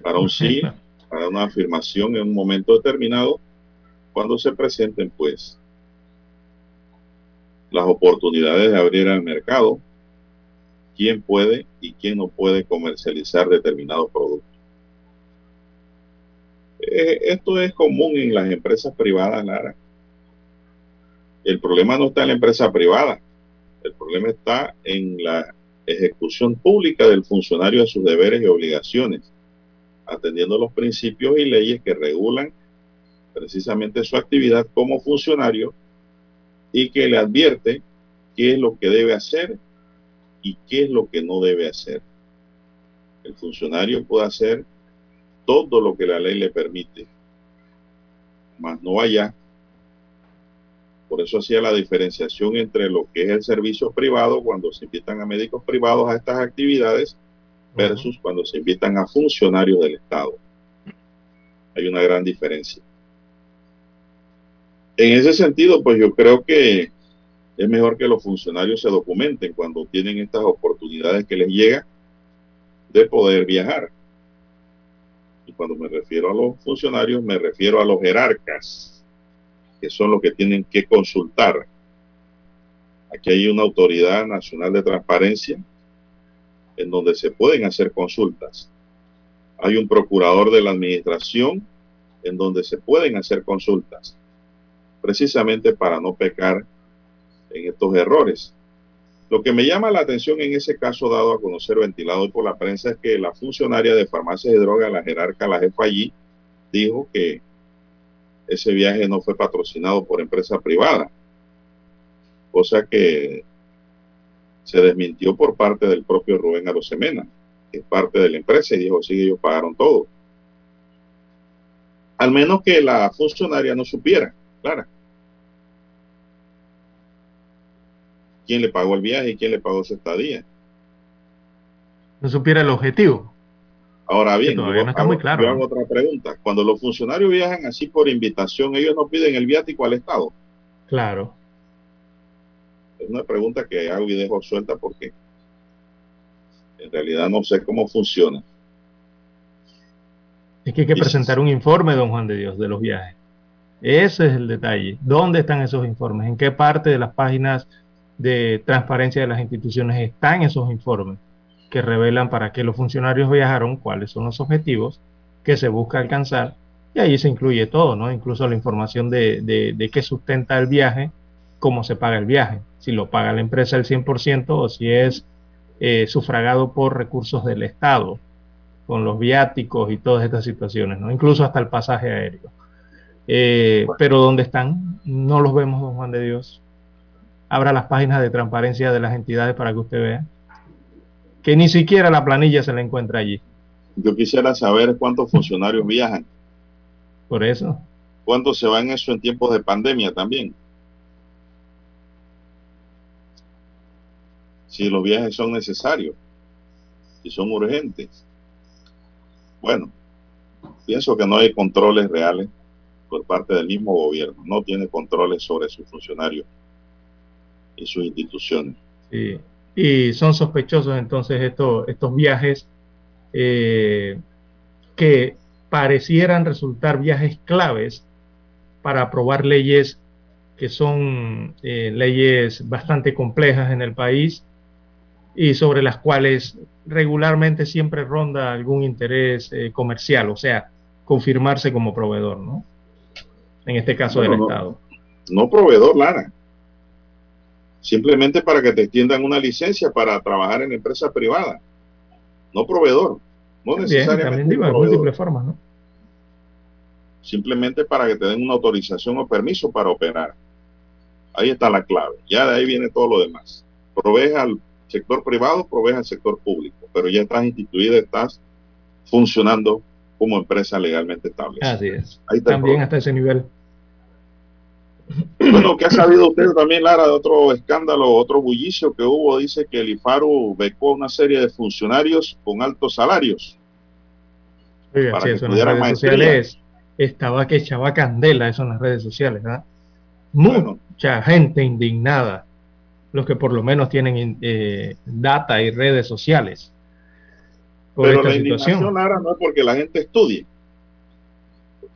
para un sí, para una afirmación en un momento determinado, cuando se presenten pues las oportunidades de abrir al mercado, quién puede y quién no puede comercializar determinados productos. Eh, esto es común en las empresas privadas, Lara. El problema no está en la empresa privada, el problema está en la ejecución pública del funcionario de sus deberes y obligaciones, atendiendo los principios y leyes que regulan precisamente su actividad como funcionario y que le advierte qué es lo que debe hacer y qué es lo que no debe hacer. El funcionario puede hacer todo lo que la ley le permite, más no allá. Por eso hacía la diferenciación entre lo que es el servicio privado cuando se invitan a médicos privados a estas actividades versus cuando se invitan a funcionarios del Estado. Hay una gran diferencia. En ese sentido, pues yo creo que es mejor que los funcionarios se documenten cuando tienen estas oportunidades que les llega de poder viajar. Y cuando me refiero a los funcionarios, me refiero a los jerarcas, que son los que tienen que consultar. Aquí hay una autoridad nacional de transparencia en donde se pueden hacer consultas. Hay un procurador de la administración en donde se pueden hacer consultas precisamente para no pecar en estos errores. Lo que me llama la atención en ese caso dado a conocer ventilado por la prensa es que la funcionaria de farmacias y drogas, la jerarca, la jefa allí, dijo que ese viaje no fue patrocinado por empresa privada, cosa que se desmintió por parte del propio Rubén Arosemena, que es parte de la empresa, y dijo, sí, ellos pagaron todo. Al menos que la funcionaria no supiera, claro. Quién le pagó el viaje y quién le pagó su estadía. No supiera el objetivo. Ahora bien, yo, hago, muy claro, hago otra pregunta. Cuando los funcionarios viajan así por invitación, ellos no piden el viático al Estado. Claro. Es una pregunta que hago y dejo suelta porque en realidad no sé cómo funciona. Es que hay que presentar un informe, don Juan de Dios, de los viajes. Ese es el detalle. ¿Dónde están esos informes? ¿En qué parte de las páginas de transparencia de las instituciones están esos informes que revelan para qué los funcionarios viajaron, cuáles son los objetivos que se busca alcanzar, y ahí se incluye todo, ¿no? Incluso la información de, de, qué sustenta el viaje, cómo se paga el viaje, si lo paga la empresa el 100% o si es eh, sufragado por recursos del Estado, con los viáticos y todas estas situaciones, ¿no? incluso hasta el pasaje aéreo. Eh, pero ¿dónde están? No los vemos, don Juan de Dios. Abra las páginas de transparencia de las entidades para que usted vea que ni siquiera la planilla se la encuentra allí. Yo quisiera saber cuántos funcionarios viajan. Por eso. ¿Cuántos se van eso en tiempos de pandemia también? Si los viajes son necesarios, si son urgentes. Bueno, pienso que no hay controles reales por parte del mismo gobierno. No tiene controles sobre sus funcionarios y sus instituciones. Sí y son sospechosos entonces estos, estos viajes eh, que parecieran resultar viajes claves para aprobar leyes que son eh, leyes bastante complejas en el país y sobre las cuales regularmente siempre ronda algún interés eh, comercial, o sea, confirmarse como proveedor, ¿no? En este caso del Estado. No proveedor, Lara simplemente para que te extiendan una licencia para trabajar en empresa privada, no proveedor, no necesariamente. de múltiples formas, ¿no? Simplemente para que te den una autorización o permiso para operar. Ahí está la clave. Ya de ahí viene todo lo demás. Provees al sector privado, provees al sector público, pero ya estás instituida, estás funcionando como empresa legalmente establecida. Así es. También hasta ese nivel. Bueno, ¿qué ha sabido usted también, Lara, de otro escándalo, otro bullicio que hubo? Dice que el IFARU becó a una serie de funcionarios con altos salarios. Oiga, sí, eso en las redes sociales estaba que echaba candela eso en las redes sociales, ¿verdad? Mucha gente indignada, los que por lo menos tienen eh, data y redes sociales. Pero la indignación, Lara, no es porque la gente estudie.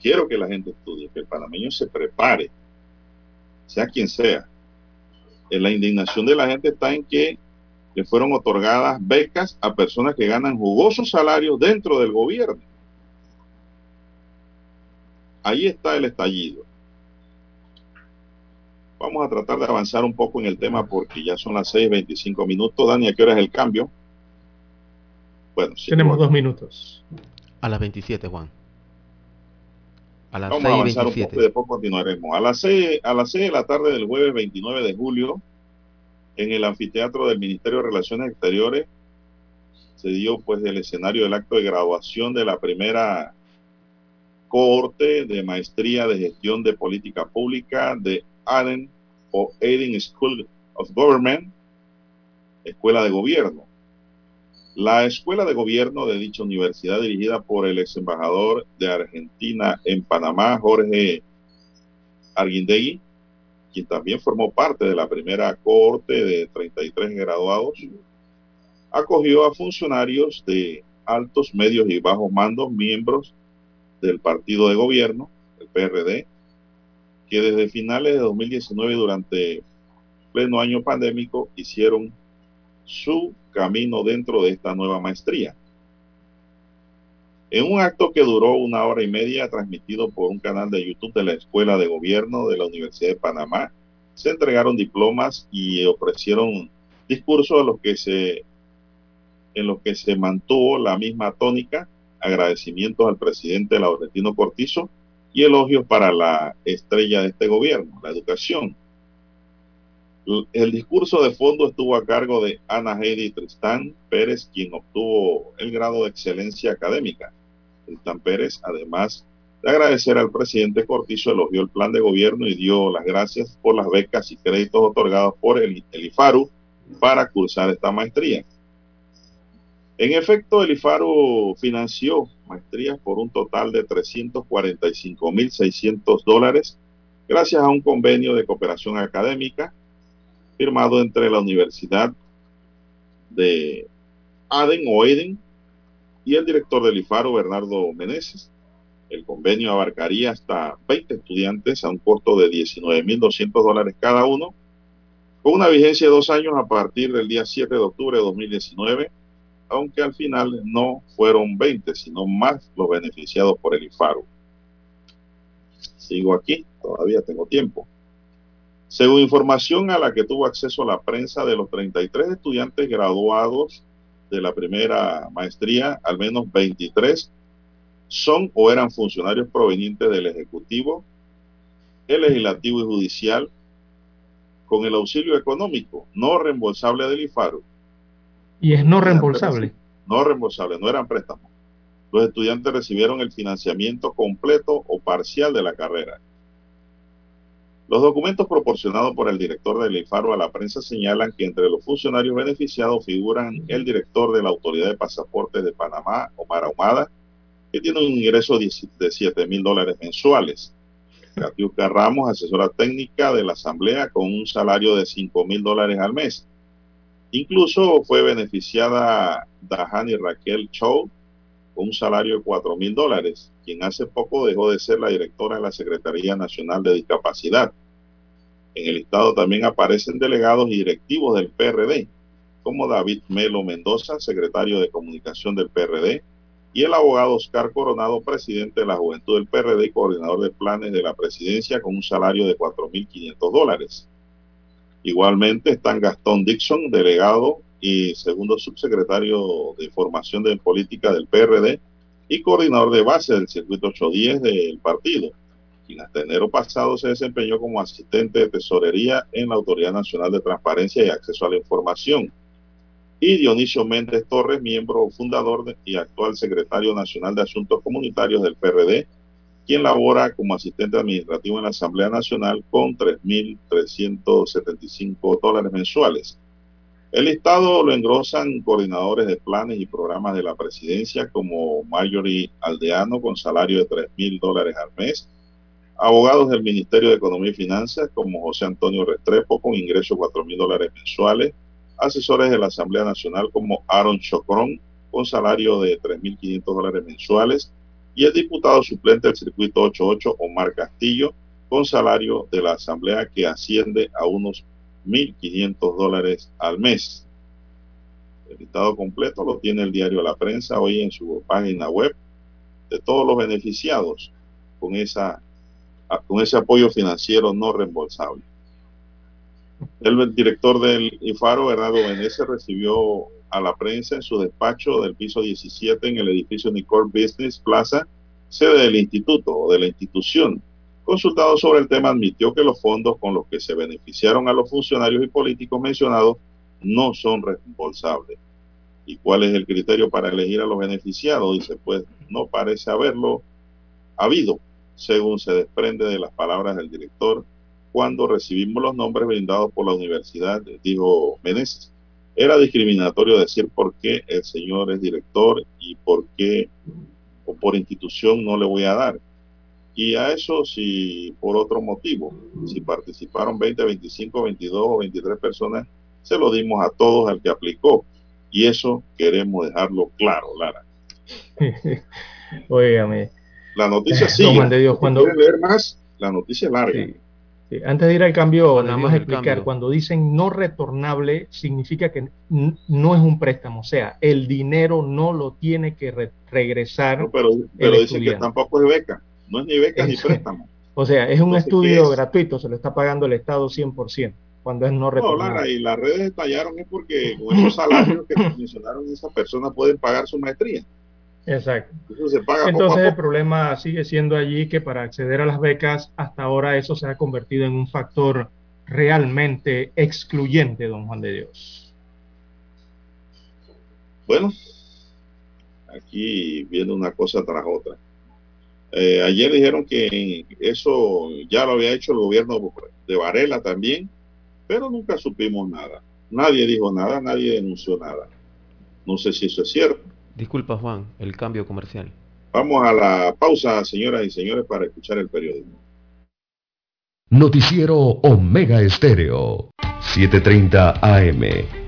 Quiero que la gente estudie, que el panameño se prepare sea quien sea. La indignación de la gente está en que le fueron otorgadas becas a personas que ganan jugosos salarios dentro del gobierno. Ahí está el estallido. Vamos a tratar de avanzar un poco en el tema porque ya son las 6.25 minutos. Dani, ¿a qué hora es el cambio? Bueno, Tenemos dos minutos. A las 27, Juan. Vamos a avanzar un poco y después continuaremos. A las, 6, a las 6 de la tarde del jueves 29 de julio, en el anfiteatro del Ministerio de Relaciones Exteriores, se dio pues el escenario del acto de graduación de la primera cohorte de maestría de gestión de política pública de Aden o Aden School of Government, Escuela de Gobierno. La escuela de gobierno de dicha universidad, dirigida por el ex embajador de Argentina en Panamá, Jorge Arguindegui, quien también formó parte de la primera cohorte de 33 graduados, acogió a funcionarios de altos, medios y bajos mandos, miembros del partido de gobierno, el PRD, que desde finales de 2019 durante pleno año pandémico hicieron su camino dentro de esta nueva maestría. En un acto que duró una hora y media, transmitido por un canal de YouTube de la Escuela de Gobierno de la Universidad de Panamá, se entregaron diplomas y ofrecieron discursos en los que se, en los que se mantuvo la misma tónica, agradecimientos al presidente Laurentino Cortizo y elogios para la estrella de este gobierno, la educación. El discurso de fondo estuvo a cargo de Ana Heidi Tristán Pérez, quien obtuvo el grado de excelencia académica. Tristán Pérez, además de agradecer al presidente Cortizo, elogió el plan de gobierno y dio las gracias por las becas y créditos otorgados por el, IFARU para cursar esta maestría. En efecto, el IFARU financió maestrías por un total de 345.600 dólares gracias a un convenio de cooperación académica firmado entre la Universidad de Aden o Eden y el director del IFARO, Bernardo Meneses. El convenio abarcaría hasta 20 estudiantes a un costo de 19.200 dólares cada uno, con una vigencia de dos años a partir del día 7 de octubre de 2019, aunque al final no fueron 20, sino más los beneficiados por el IFARO. Sigo aquí, todavía tengo tiempo. Según información a la que tuvo acceso la prensa de los 33 estudiantes graduados de la primera maestría, al menos 23 son o eran funcionarios provenientes del Ejecutivo, el Legislativo y Judicial con el auxilio económico no reembolsable del IFARO. Y es no reembolsable. No reembolsable, no eran préstamos. Los estudiantes recibieron el financiamiento completo o parcial de la carrera. Los documentos proporcionados por el director del IFARO a la prensa señalan que entre los funcionarios beneficiados figuran el director de la Autoridad de Pasaportes de Panamá, Omar Ahumada, que tiene un ingreso de 7 mil dólares mensuales. Catiuca Ramos, asesora técnica de la Asamblea, con un salario de 5 mil dólares al mes. Incluso fue beneficiada Dahani Raquel Chow, un salario de 4 mil dólares, quien hace poco dejó de ser la directora de la Secretaría Nacional de Discapacidad. En el Estado también aparecen delegados y directivos del PRD, como David Melo Mendoza, secretario de Comunicación del PRD, y el abogado Oscar Coronado, presidente de la Juventud del PRD y coordinador de planes de la presidencia con un salario de 4.500 dólares. Igualmente están Gastón Dixon, delegado y segundo subsecretario de Formación de Política del PRD y coordinador de base del circuito 810 del partido, quien hasta enero pasado se desempeñó como asistente de tesorería en la Autoridad Nacional de Transparencia y Acceso a la Información y Dionisio Méndez Torres, miembro fundador y actual secretario nacional de Asuntos Comunitarios del PRD, quien labora como asistente administrativo en la Asamblea Nacional con 3.375 dólares mensuales. El listado lo engrosan coordinadores de planes y programas de la presidencia como Marjorie Aldeano con salario de 3.000 dólares al mes, abogados del Ministerio de Economía y Finanzas como José Antonio Restrepo con ingreso de 4.000 dólares mensuales, asesores de la Asamblea Nacional como Aaron Chocron, con salario de 3.500 dólares mensuales, y el diputado suplente del Circuito 88, Omar Castillo, con salario de la Asamblea que asciende a unos 1.500 dólares al mes. El listado completo lo tiene el diario La Prensa hoy en su página web de todos los beneficiados con, esa, con ese apoyo financiero no reembolsable. El director del IFARO, Bernardo Benítez, recibió a la prensa en su despacho del piso 17 en el edificio Nicole Business Plaza, sede del instituto o de la institución. Consultado sobre el tema, admitió que los fondos con los que se beneficiaron a los funcionarios y políticos mencionados no son reembolsables. ¿Y cuál es el criterio para elegir a los beneficiados? Dice, pues no parece haberlo habido, según se desprende de las palabras del director cuando recibimos los nombres brindados por la universidad, dijo Meneses. Era discriminatorio decir por qué el señor es director y por qué o por institución no le voy a dar. Y a eso si por otro motivo, si participaron 20, 25, 22 o 23 personas, se lo dimos a todos al que aplicó. Y eso queremos dejarlo claro, Lara. Óigame. La noticia sí. cuando... leer más, la noticia es larga antes de ir al cambio, nada más explicar, cuando dicen no retornable, significa que no es un préstamo, o sea, el dinero no lo tiene que regresar. pero pero dicen que tampoco es beca, no es ni beca ni préstamo. O sea, es un estudio gratuito, se lo está pagando el Estado 100%, cuando es no retornable. No, y las redes estallaron es porque con esos salarios que mencionaron esas personas pueden pagar su maestría. Exacto. Entonces el problema sigue siendo allí que para acceder a las becas, hasta ahora eso se ha convertido en un factor realmente excluyente, don Juan de Dios. Bueno, aquí viene una cosa tras otra. Eh, ayer dijeron que eso ya lo había hecho el gobierno de Varela también, pero nunca supimos nada. Nadie dijo nada, nadie denunció nada. No sé si eso es cierto. Disculpa, Juan, el cambio comercial. Vamos a la pausa, señoras y señores, para escuchar el periódico. Noticiero Omega Estéreo, 7:30 AM.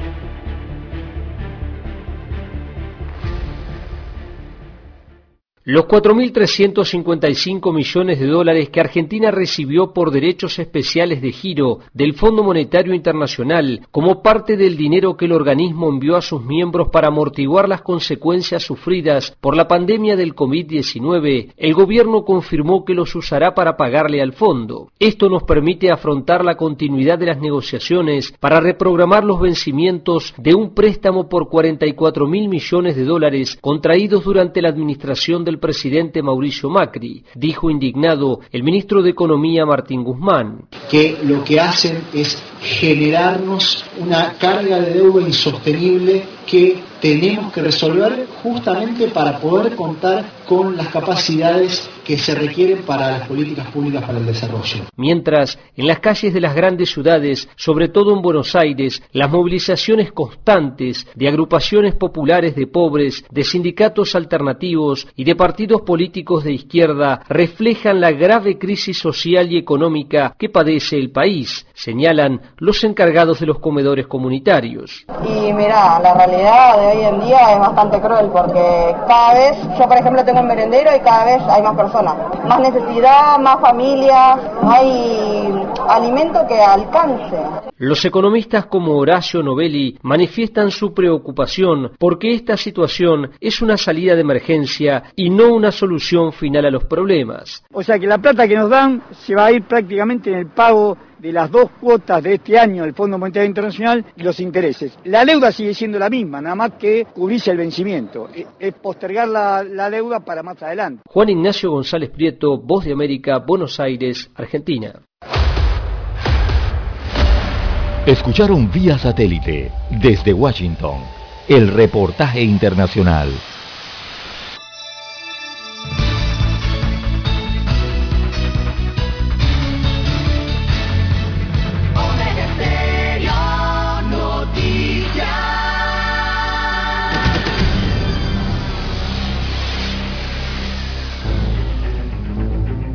Los 4.355 millones de dólares que Argentina recibió por derechos especiales de giro del Fondo Monetario Internacional como parte del dinero que el organismo envió a sus miembros para amortiguar las consecuencias sufridas por la pandemia del COVID-19, el gobierno confirmó que los usará para pagarle al fondo. Esto nos permite afrontar la continuidad de las negociaciones para reprogramar los vencimientos de un préstamo por 44 mil millones de dólares contraídos durante la administración del presidente Mauricio Macri, dijo indignado el ministro de Economía Martín Guzmán. Que lo que hacen es generarnos una carga de deuda insostenible que tenemos que resolver justamente para poder contar con las capacidades que se requieren para las políticas públicas para el desarrollo. Mientras, en las calles de las grandes ciudades, sobre todo en Buenos Aires, las movilizaciones constantes de agrupaciones populares de pobres, de sindicatos alternativos y de partidos políticos de izquierda reflejan la grave crisis social y económica que padece el país, señalan los encargados de los comedores comunitarios. Y mira, la realidad de hoy en día es bastante cruel porque cada vez, yo por ejemplo tengo un merendero y cada vez hay más personas, más necesidad, más familias, no hay alimento que alcance. Los economistas como Horacio Novelli manifiestan su preocupación porque esta situación es una salida de emergencia y no una solución final a los problemas. O sea que la plata que nos dan se va a ir prácticamente en el pago de las dos cuotas de este año del Fondo Monetario Internacional y los intereses. La deuda sigue siendo la misma, nada más que cubrirse el vencimiento. Es postergar la, la deuda para más adelante. Juan Ignacio González Prieto, Voz de América, Buenos Aires, Argentina. Escucharon vía satélite desde Washington el reportaje internacional.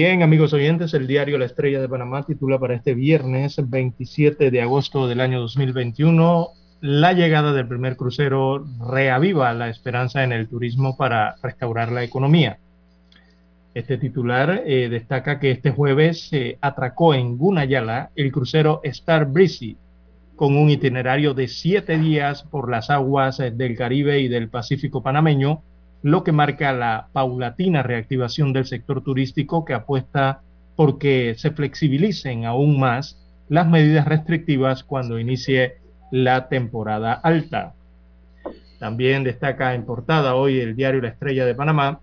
Bien, amigos oyentes, el diario La Estrella de Panamá titula para este viernes 27 de agosto del año 2021 la llegada del primer crucero reaviva la esperanza en el turismo para restaurar la economía. Este titular eh, destaca que este jueves se atracó en Gunayala el crucero Star Breezy con un itinerario de siete días por las aguas eh, del Caribe y del Pacífico panameño lo que marca la paulatina reactivación del sector turístico que apuesta por que se flexibilicen aún más las medidas restrictivas cuando inicie la temporada alta. También destaca en portada hoy el diario La Estrella de Panamá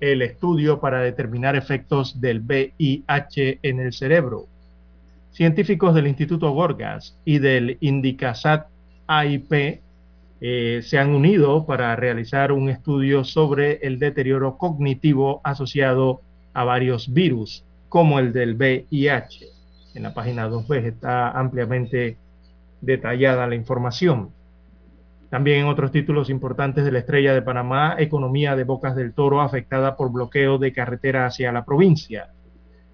el estudio para determinar efectos del VIH en el cerebro. Científicos del Instituto Gorgas y del Indicasat AIP eh, se han unido para realizar un estudio sobre el deterioro cognitivo asociado a varios virus, como el del VIH. En la página 2B está ampliamente detallada la información. También en otros títulos importantes de la Estrella de Panamá, economía de Bocas del Toro afectada por bloqueo de carretera hacia la provincia.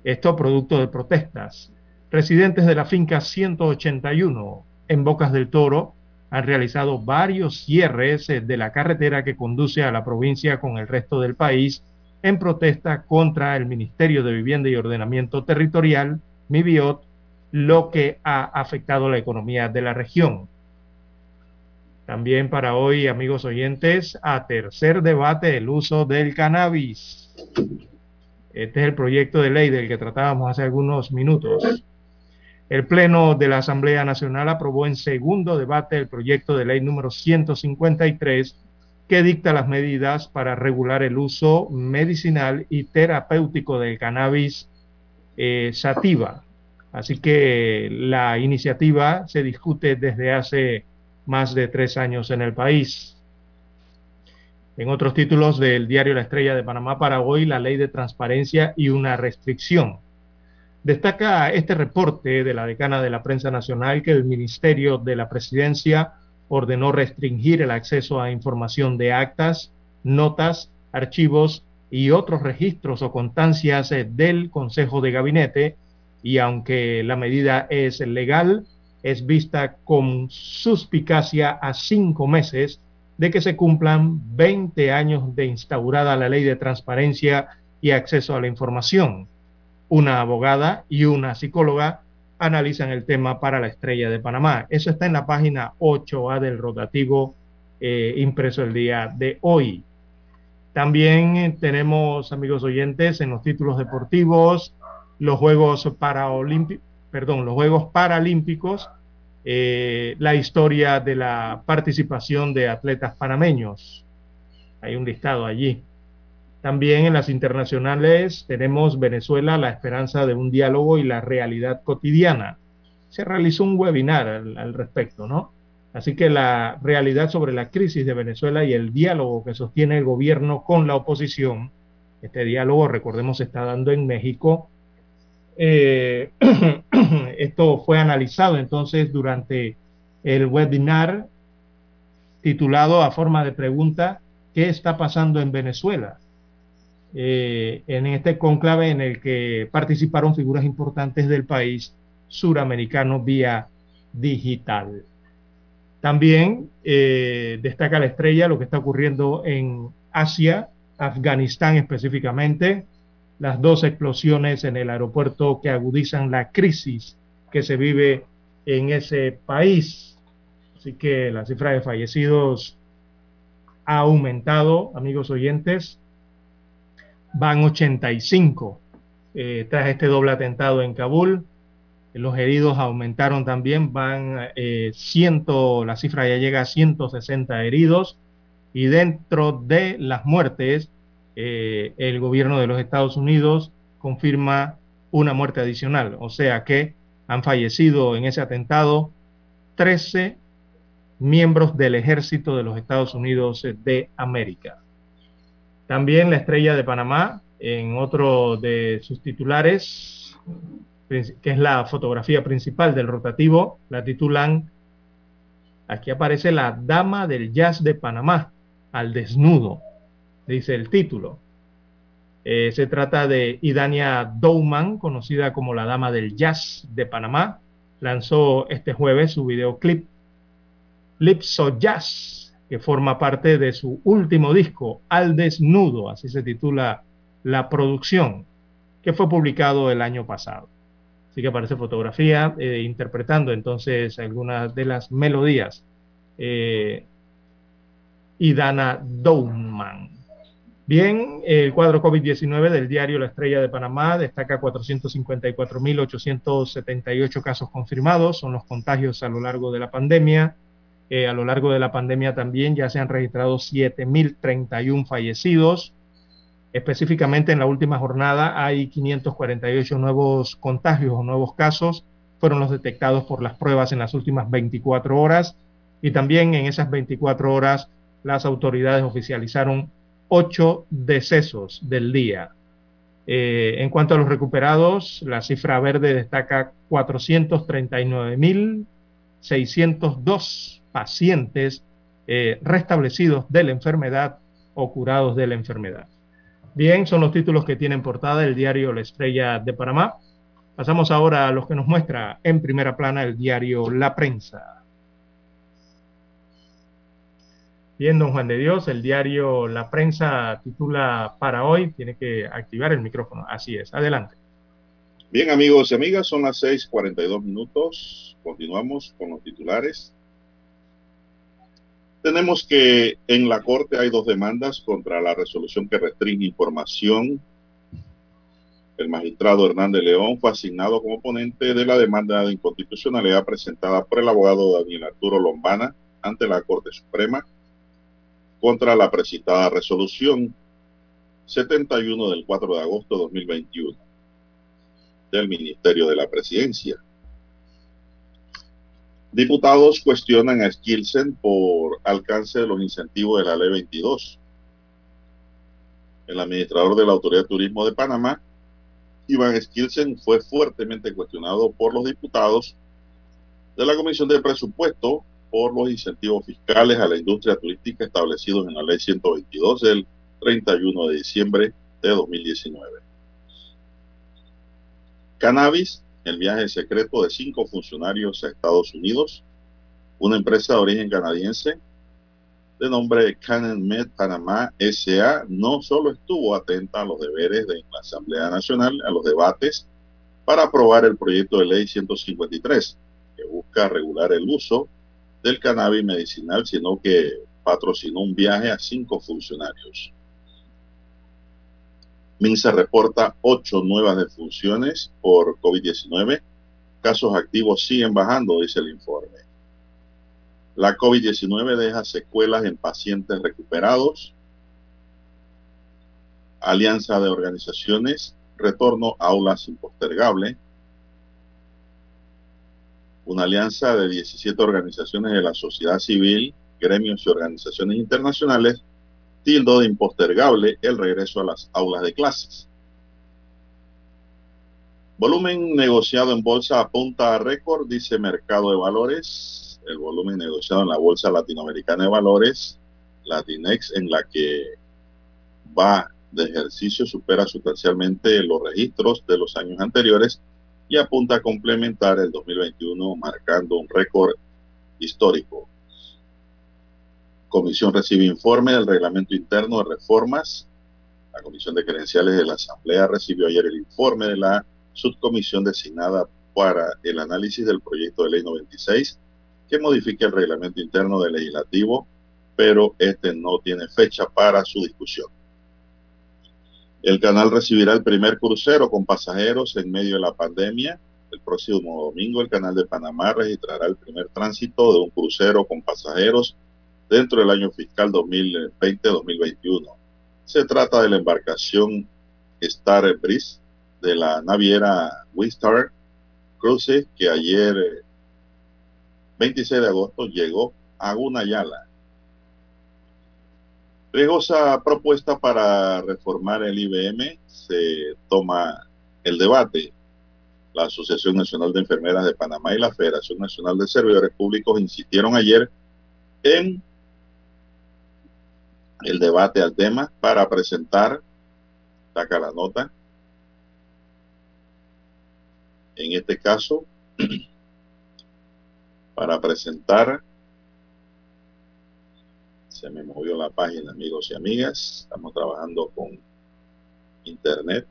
Esto producto de protestas. Residentes de la finca 181 en Bocas del Toro han realizado varios cierres eh, de la carretera que conduce a la provincia con el resto del país en protesta contra el Ministerio de Vivienda y Ordenamiento Territorial, MIBIOT, lo que ha afectado la economía de la región. También para hoy, amigos oyentes, a tercer debate el uso del cannabis. Este es el proyecto de ley del que tratábamos hace algunos minutos. El Pleno de la Asamblea Nacional aprobó en segundo debate el proyecto de ley número 153 que dicta las medidas para regular el uso medicinal y terapéutico del cannabis eh, sativa. Así que la iniciativa se discute desde hace más de tres años en el país. En otros títulos del diario La Estrella de Panamá para hoy, la ley de transparencia y una restricción. Destaca este reporte de la decana de la prensa nacional que el Ministerio de la Presidencia ordenó restringir el acceso a información de actas, notas, archivos y otros registros o constancias eh, del Consejo de Gabinete y aunque la medida es legal, es vista con suspicacia a cinco meses de que se cumplan 20 años de instaurada la ley de transparencia y acceso a la información. Una abogada y una psicóloga analizan el tema para la estrella de Panamá. Eso está en la página 8A del rotativo eh, impreso el día de hoy. También tenemos, amigos oyentes, en los títulos deportivos, los Juegos perdón, los Juegos Paralímpicos, eh, la historia de la participación de atletas panameños. Hay un listado allí. También en las internacionales tenemos Venezuela, la esperanza de un diálogo y la realidad cotidiana. Se realizó un webinar al, respecto, ¿no? Así que la realidad sobre la crisis de Venezuela y el diálogo que sostiene el gobierno con la oposición, este diálogo, recordemos, está dando en México eh, esto fue analizado entonces durante el webinar titulado a forma de pregunta, ¿qué está pasando en Venezuela? Eh, en este conclave en el que participaron figuras importantes del país suramericano vía digital. También eh, destaca la estrella lo que está ocurriendo en Asia, Afganistán específicamente, las dos explosiones en el aeropuerto que agudizan la crisis que se vive en ese país. Así que la cifra de fallecidos ha aumentado, amigos oyentes, van 85 eh, tras este doble atentado en Kabul. Los heridos aumentaron también, van eh, la cifra ya llega a 160 heridos y dentro de las muertes eh, el gobierno de los Estados Unidos confirma una muerte adicional, o sea que han fallecido en ese atentado 13 miembros del ejército de los Estados Unidos de América. También la estrella de Panamá, en otro de sus titulares, que es la fotografía principal del rotativo, la titulan, aquí aparece la dama del jazz de Panamá, al desnudo dice el título. Eh, se trata de Idania Douman, conocida como la Dama del Jazz de Panamá. Lanzó este jueves su videoclip Lipso Jazz, que forma parte de su último disco, Al Desnudo, así se titula la producción, que fue publicado el año pasado. Así que aparece fotografía eh, interpretando entonces algunas de las melodías. Eh, Idana Douman. Bien, el cuadro COVID-19 del diario La Estrella de Panamá destaca 454.878 casos confirmados, son los contagios a lo largo de la pandemia. Eh, a lo largo de la pandemia también ya se han registrado 7.031 fallecidos. Específicamente en la última jornada hay 548 nuevos contagios o nuevos casos. Fueron los detectados por las pruebas en las últimas 24 horas. Y también en esas 24 horas las autoridades oficializaron ocho decesos del día. Eh, en cuanto a los recuperados, la cifra verde destaca 439.602 pacientes eh, restablecidos de la enfermedad o curados de la enfermedad. Bien, son los títulos que tienen portada el diario La Estrella de Panamá. Pasamos ahora a los que nos muestra en primera plana el diario La Prensa. Bien, don Juan de Dios, el diario La Prensa titula para hoy, tiene que activar el micrófono. Así es, adelante. Bien, amigos y amigas, son las 6:42 minutos. Continuamos con los titulares. Tenemos que en la Corte hay dos demandas contra la resolución que restringe información El magistrado Hernández León fue asignado como ponente de la demanda de inconstitucionalidad presentada por el abogado Daniel Arturo Lombana ante la Corte Suprema contra la precitada resolución 71 del 4 de agosto de 2021 del Ministerio de la Presidencia. Diputados cuestionan a Skilsen por alcance de los incentivos de la Ley 22. El administrador de la Autoridad de Turismo de Panamá, Iván Skilsen, fue fuertemente cuestionado por los diputados de la Comisión de Presupuesto por los incentivos fiscales a la industria turística establecidos en la Ley 122 del 31 de diciembre de 2019. Cannabis, el viaje secreto de cinco funcionarios a Estados Unidos, una empresa de origen canadiense de nombre Canon Med Panamá SA no solo estuvo atenta a los deberes de la Asamblea Nacional, a los debates para aprobar el proyecto de ley 153, que busca regular el uso del cannabis medicinal, sino que patrocinó un viaje a cinco funcionarios. MINSA reporta ocho nuevas defunciones por COVID-19. Casos activos siguen bajando, dice el informe. La COVID-19 deja secuelas en pacientes recuperados. Alianza de organizaciones, retorno a aulas impostergable una alianza de 17 organizaciones de la sociedad civil, gremios y organizaciones internacionales, tildo de impostergable el regreso a las aulas de clases. Volumen negociado en bolsa apunta a récord, dice Mercado de Valores. El volumen negociado en la Bolsa Latinoamericana de Valores, Latinex, en la que va de ejercicio, supera sustancialmente los registros de los años anteriores y apunta a complementar el 2021 marcando un récord histórico. Comisión recibe informe del reglamento interno de reformas. La Comisión de Credenciales de la Asamblea recibió ayer el informe de la subcomisión designada para el análisis del proyecto de ley 96 que modifica el reglamento interno del legislativo, pero este no tiene fecha para su discusión. El canal recibirá el primer crucero con pasajeros en medio de la pandemia. El próximo domingo el canal de Panamá registrará el primer tránsito de un crucero con pasajeros dentro del año fiscal 2020-2021. Se trata de la embarcación Star Breeze de la naviera Wistar Cruises que ayer 26 de agosto llegó a Gunayala Riesgosa propuesta para reformar el IBM. Se toma el debate. La Asociación Nacional de Enfermeras de Panamá y la Federación Nacional de Servidores Públicos insistieron ayer en el debate al tema para presentar, saca la nota, en este caso, para presentar se me movió la página, amigos y amigas. Estamos trabajando con internet.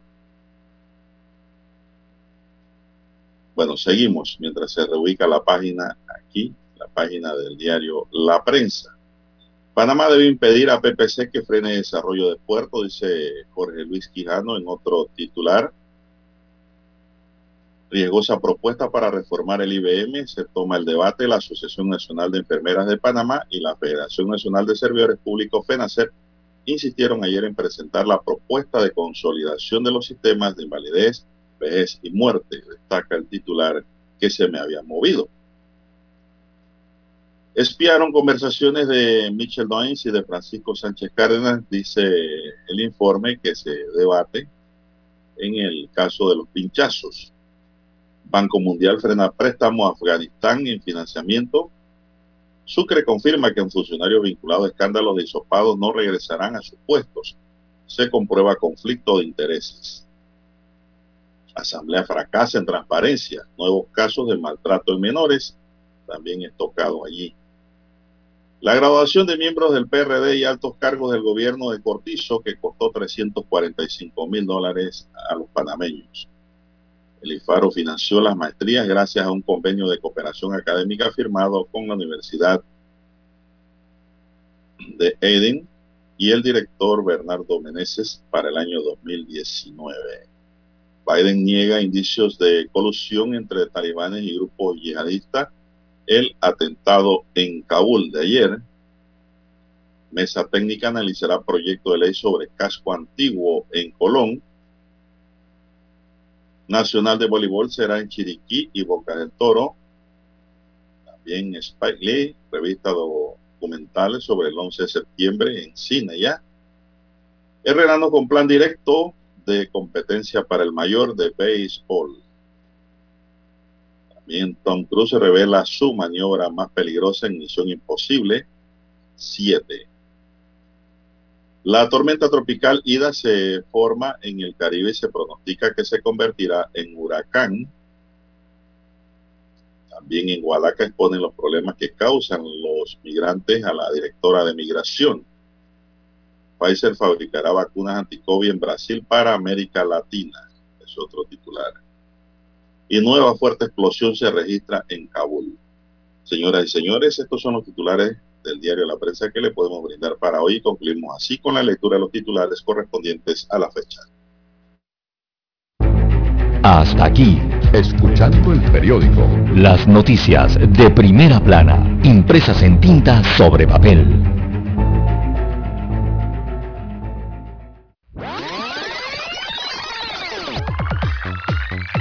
Bueno, seguimos mientras se reubica la página aquí, la página del diario La Prensa. Panamá debe impedir a PPC que frene el desarrollo de puerto, dice Jorge Luis Quijano en otro titular riesgosa propuesta para reformar el IBM. Se toma el debate la Asociación Nacional de Enfermeras de Panamá y la Federación Nacional de Servidores Públicos, FENACER, insistieron ayer en presentar la propuesta de consolidación de los sistemas de invalidez, vejez y muerte, destaca el titular que se me había movido. Espiaron conversaciones de Michel Doins y de Francisco Sánchez Cárdenas, dice el informe que se debate en el caso de los pinchazos. Banco Mundial frena préstamo a Afganistán en financiamiento. Sucre confirma que un funcionario vinculado a escándalos de isopados no regresarán a sus puestos. Se comprueba conflicto de intereses. Asamblea fracasa en transparencia. Nuevos casos de maltrato en menores también es tocado allí. La graduación de miembros del PRD y altos cargos del gobierno de Cortizo que costó 345 mil dólares a los panameños. El IFARO financió las maestrías gracias a un convenio de cooperación académica firmado con la Universidad de Eden y el director Bernardo Meneses para el año 2019. Biden niega indicios de colusión entre talibanes y grupos yihadistas. El atentado en Kabul de ayer. Mesa técnica analizará proyecto de ley sobre casco antiguo en Colón. Nacional de Voleibol será en Chiriquí y Boca del Toro. También Spike Lee, revista documentales sobre el 11 de septiembre en cine ya. Herrerano con plan directo de competencia para el mayor de béisbol. También Tom Cruise revela su maniobra más peligrosa en Misión Imposible 7. La tormenta tropical Ida se forma en el Caribe y se pronostica que se convertirá en huracán. También en Guadaca exponen los problemas que causan los migrantes a la directora de migración. Pfizer fabricará vacunas anti-COVID en Brasil para América Latina. Es otro titular. Y nueva fuerte explosión se registra en Kabul. Señoras y señores, estos son los titulares del diario La Prensa que le podemos brindar para hoy. Concluimos así con la lectura de los titulares correspondientes a la fecha. Hasta aquí, escuchando el periódico. Las noticias de primera plana, impresas en tinta sobre papel.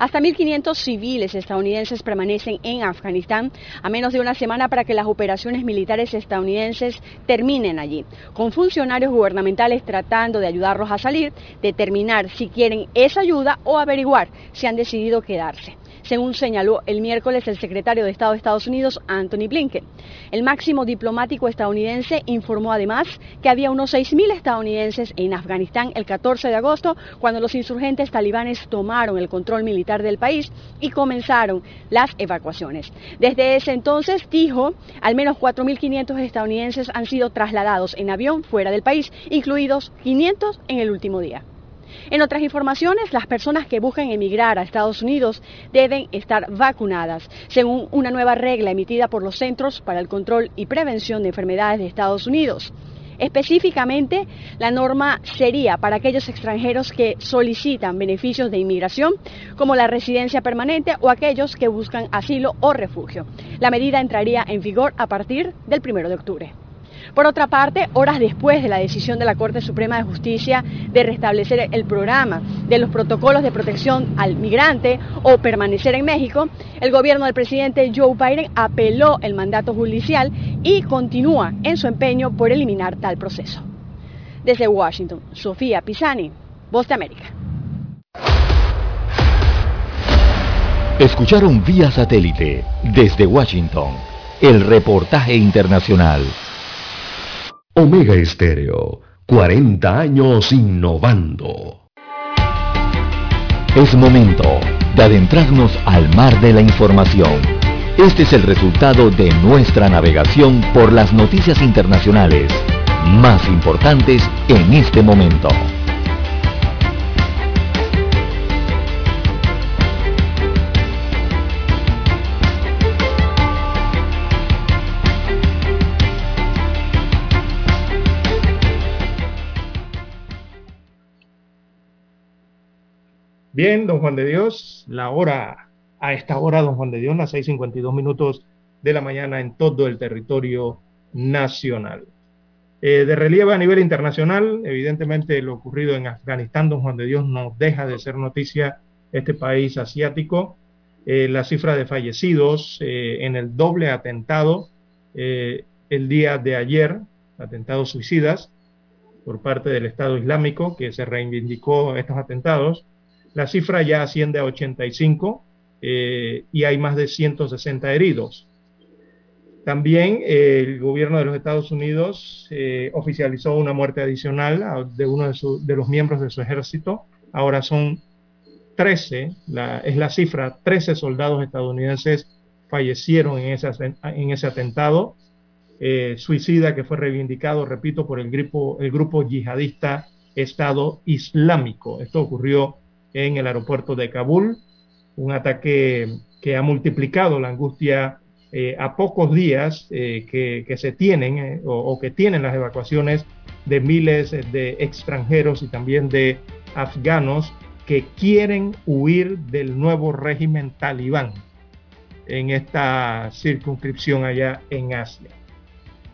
Hasta 1.500 civiles estadounidenses permanecen en Afganistán a menos de una semana para que las operaciones militares estadounidenses terminen allí, con funcionarios gubernamentales tratando de ayudarlos a salir, determinar si quieren esa ayuda o averiguar si han decidido quedarse según señaló el miércoles el secretario de Estado de Estados Unidos, Anthony Blinken. El máximo diplomático estadounidense informó además que había unos 6.000 estadounidenses en Afganistán el 14 de agosto, cuando los insurgentes talibanes tomaron el control militar del país y comenzaron las evacuaciones. Desde ese entonces, dijo, al menos 4.500 estadounidenses han sido trasladados en avión fuera del país, incluidos 500 en el último día. En otras informaciones, las personas que buscan emigrar a Estados Unidos deben estar vacunadas, según una nueva regla emitida por los Centros para el Control y Prevención de Enfermedades de Estados Unidos. Específicamente, la norma sería para aquellos extranjeros que solicitan beneficios de inmigración, como la residencia permanente o aquellos que buscan asilo o refugio. La medida entraría en vigor a partir del 1 de octubre. Por otra parte, horas después de la decisión de la Corte Suprema de Justicia de restablecer el programa de los protocolos de protección al migrante o permanecer en México, el gobierno del presidente Joe Biden apeló el mandato judicial y continúa en su empeño por eliminar tal proceso. Desde Washington, Sofía Pisani, Voz de América. Escucharon vía satélite desde Washington el reportaje internacional. Omega Estéreo, 40 años innovando. Es momento de adentrarnos al mar de la información. Este es el resultado de nuestra navegación por las noticias internacionales más importantes en este momento. Bien, don Juan de Dios, la hora, a esta hora, don Juan de Dios, las 6.52 minutos de la mañana en todo el territorio nacional. Eh, de relieve a nivel internacional, evidentemente lo ocurrido en Afganistán, don Juan de Dios, no deja de ser noticia este país asiático. Eh, la cifra de fallecidos eh, en el doble atentado el día de ayer, atentados suicidas por parte del Estado Islámico, que se reivindicó estos atentados. La cifra ya asciende a 85 y hay más de 160 heridos. También eh, el gobierno de los Estados Unidos eh, oficializó una muerte adicional de uno de, los miembros de su ejército. Ahora son 13, es la cifra, 13 soldados estadounidenses fallecieron en ese, en ese atentado eh, suicida que fue reivindicado, repito, por el el grupo yihadista Estado Islámico. Esto ocurrió en el aeropuerto de Kabul, un ataque que ha multiplicado la angustia eh, a pocos días eh, que, se tienen eh, o, que tienen las evacuaciones de miles de extranjeros y también de afganos que quieren huir del nuevo régimen talibán en esta circunscripción allá en Asia.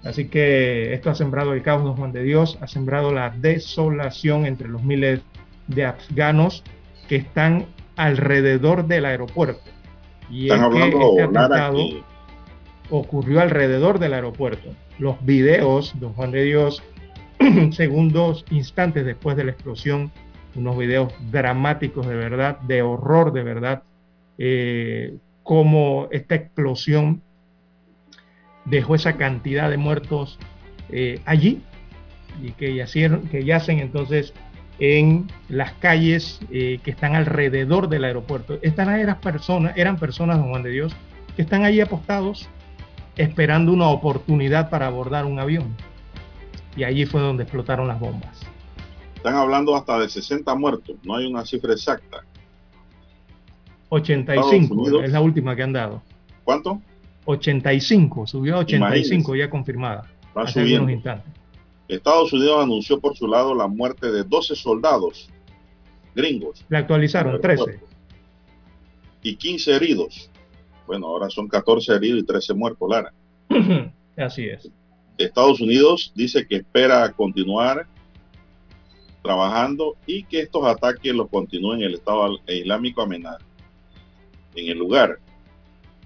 Así que esto ha sembrado el caos, don Juan de Dios, ha sembrado la desolación entre los miles de afganos que están alrededor del aeropuerto. Y están hablando, este ocurrió alrededor del aeropuerto. Los videos, don Juan de Dios, segundos, instantes después de la explosión, unos videos dramáticos de verdad, de horror de verdad, eh, como esta explosión dejó esa cantidad de muertos eh, allí y que, yacieron, que yacen entonces en las calles eh, que están alrededor del aeropuerto. Estas eran personas, eran personas, don Juan de Dios, que están allí apostados esperando una oportunidad para abordar un avión. Y allí fue donde explotaron las bombas. Están hablando hasta de 60 muertos, no hay una cifra exacta. 85 es la última que han dado. ¿Cuánto? 85, subió a 85 ya confirmada. hace unos instantes. Estados Unidos anunció por su lado la muerte de 12 soldados gringos. Le actualizaron, 13. Y 15 heridos. Bueno, ahora son 14 heridos y 13 muertos, Lara. Así es. Estados Unidos dice que espera continuar trabajando y que estos ataques los continúen el Estado Islámico amenaza. En el lugar,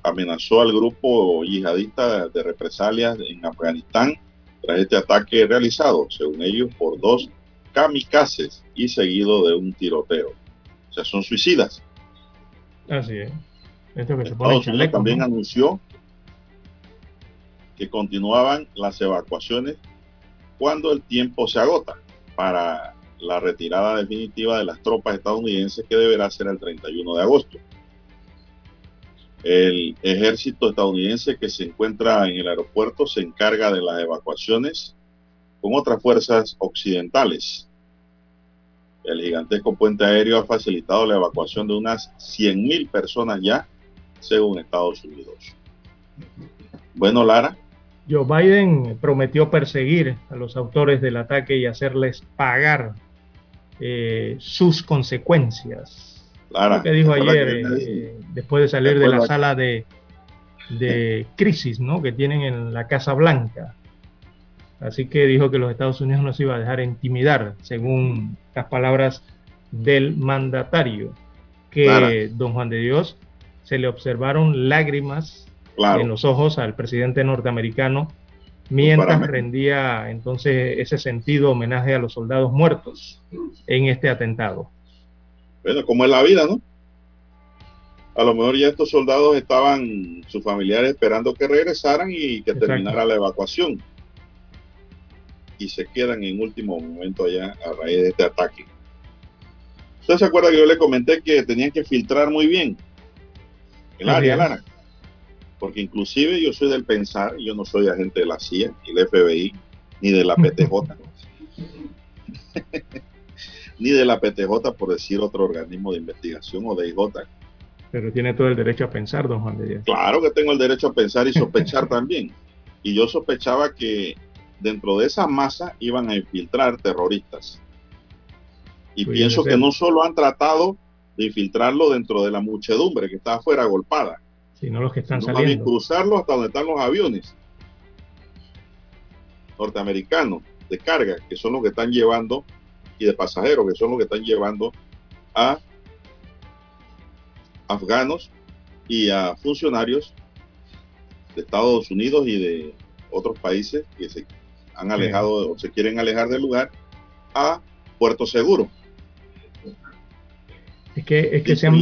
amenazó al grupo yihadista de represalias en Afganistán tras este ataque realizado, según ellos, por dos kamikazes y seguido de un tiroteo. O sea, son suicidas. Así es. Estados Unidos también anunció que continuaban las evacuaciones cuando el tiempo se agota para la retirada definitiva de las tropas estadounidenses que deberá ser el 31 de agosto. El ejército estadounidense que se encuentra en el aeropuerto se encarga de las evacuaciones con otras fuerzas occidentales. El gigantesco puente aéreo ha facilitado la evacuación de unas 100.000 personas ya según Estados Unidos. Bueno, Lara. Joe Biden prometió perseguir a los autores del ataque y hacerles pagar eh, sus consecuencias. Lara, Lo que dijo ayer, eh, después de salir de la sala de, de crisis ¿no? que tienen en la Casa Blanca. Así que dijo que los Estados Unidos no se iba a dejar intimidar, según las palabras del mandatario, que don Juan de Dios se le observaron lágrimas en los ojos al presidente norteamericano mientras rendía entonces ese sentido homenaje a los soldados muertos en este atentado. Bueno, como es la vida, ¿no? A lo mejor ya estos soldados estaban, sus familiares esperando que regresaran y que terminara la evacuación. Y se quedan en último momento allá a raíz de este ataque. ¿Usted se acuerda que yo le comenté que tenían que filtrar muy bien? el área, Lara. Porque inclusive yo soy del pensar, yo no soy agente de la CIA y el FBI, ni de la PTJ. ni de la PTJ, por decir otro organismo de investigación o de IJ. Pero tiene todo el derecho a pensar, don Juan de Dios. Claro que tengo el derecho a pensar y sospechar también. Y yo sospechaba que dentro de esa masa iban a infiltrar terroristas. Y pienso que no solo han tratado de infiltrarlo dentro de la muchedumbre que está afuera golpada, sino los que están sino saliendo. cruzarlo hasta donde están los aviones norteamericanos de carga, que son los que están llevando, y de pasajeros, que son los que están llevando a afganos y a funcionarios de Estados Unidos y de otros países que se han alejado o se quieren alejar del lugar a Puerto Seguro. Es que, es que se, han,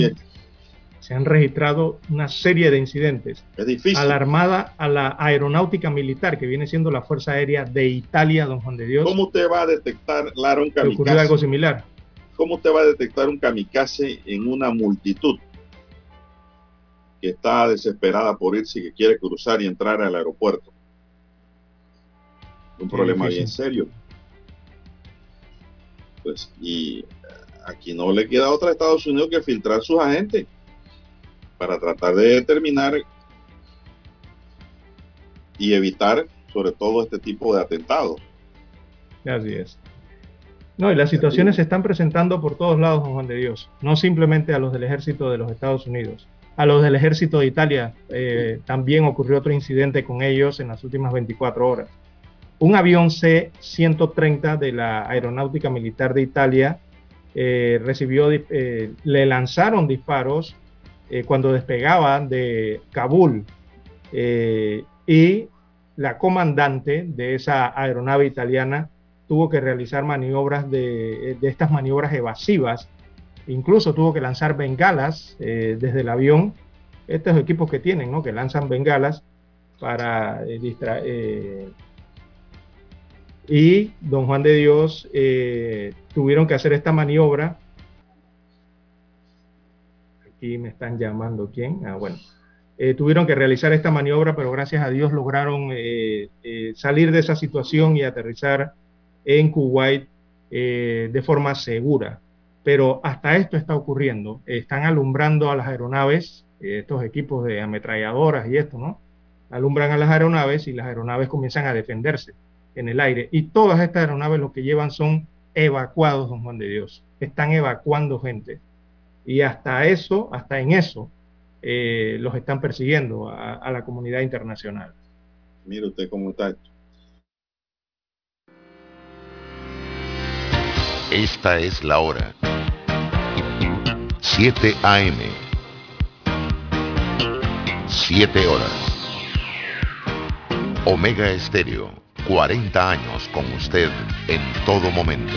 se han registrado una serie de incidentes. Es difícil. A la Armada, a la Aeronáutica Militar, que viene siendo la Fuerza Aérea de Italia, don Juan de Dios. ¿Cómo usted va a detectar, Lara, un kamikaze? ocurrió algo similar. ¿Cómo usted va a detectar un kamikaze en una multitud que está desesperada por irse y que quiere cruzar y entrar al aeropuerto? Un problema bien serio. Pues, y aquí no le queda otra a Estados Unidos que filtrar sus agentes para tratar de determinar y evitar sobre todo este tipo de atentados. Así es. No, y las situaciones se están presentando por todos lados, Juan de Dios, no simplemente a los del ejército de los Estados Unidos. A los del ejército de Italia eh, también ocurrió otro incidente con ellos en las últimas 24 horas. Un avión C-130 de la Aeronáutica Militar de Italia eh, recibió, eh, le lanzaron disparos eh, cuando despegaba de Kabul eh, y la comandante de esa aeronave italiana tuvo que realizar maniobras de, de estas maniobras evasivas, incluso tuvo que lanzar bengalas eh, desde el avión, estos equipos que tienen, ¿no? que lanzan bengalas para distraer y don Juan de Dios eh, tuvieron que hacer esta maniobra. Aquí me están llamando quién. Ah, bueno. Eh, tuvieron que realizar esta maniobra, pero gracias a Dios lograron eh, eh salir de esa situación y aterrizar en Kuwait eh, de forma segura. Pero hasta esto está ocurriendo. Están alumbrando a las aeronaves, estos equipos de ametralladoras y esto, ¿no? Alumbran a las aeronaves y las aeronaves comienzan a defenderse en el aire. Y todas estas aeronaves lo que llevan son evacuados, don Juan de Dios. Están evacuando gente. Y hasta eso, hasta en eso, eh, los están persiguiendo a, a, la comunidad internacional. Mire usted cómo está. Esta es la hora. 7 AM. 7 horas. Omega Estéreo 40 años con usted en todo momento.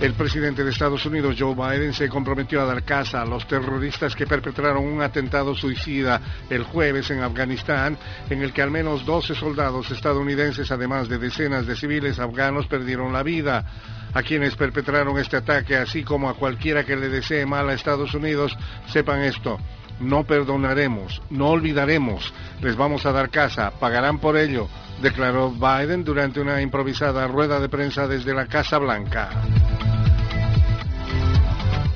El presidente de Estados Unidos, Joe Biden, se comprometió a dar caza a los terroristas que perpetraron un atentado suicida el jueves en Afganistán, en el que al menos 12 soldados estadounidenses, además de decenas de civiles afganos, perdieron la vida. A quienes perpetraron este ataque, así como a cualquiera que le desee mal a Estados Unidos, sepan esto. No perdonaremos, no olvidaremos, les vamos a dar casa, pagarán por ello, declaró Biden durante una improvisada rueda de prensa desde la Casa Blanca.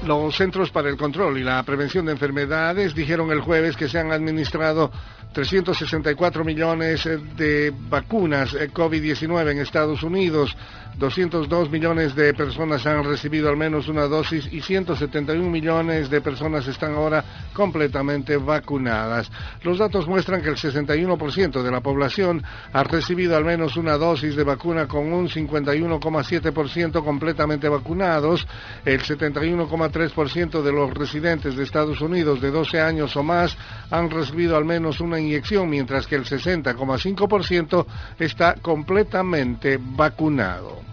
Los Centros para el Control y la Prevención de Enfermedades dijeron el jueves que se han administrado 364 millones de vacunas COVID-19 en Estados Unidos. 202 millones de personas han recibido al menos una dosis y 171 millones de personas están ahora completamente vacunadas. Los datos muestran que el 61% de la población ha recibido al menos una dosis de vacuna con un 51,7% completamente vacunados. El 71,3% de los residentes de Estados Unidos de 12 años o más han recibido al menos una inyección, mientras que el 60,5% está completamente vacunado.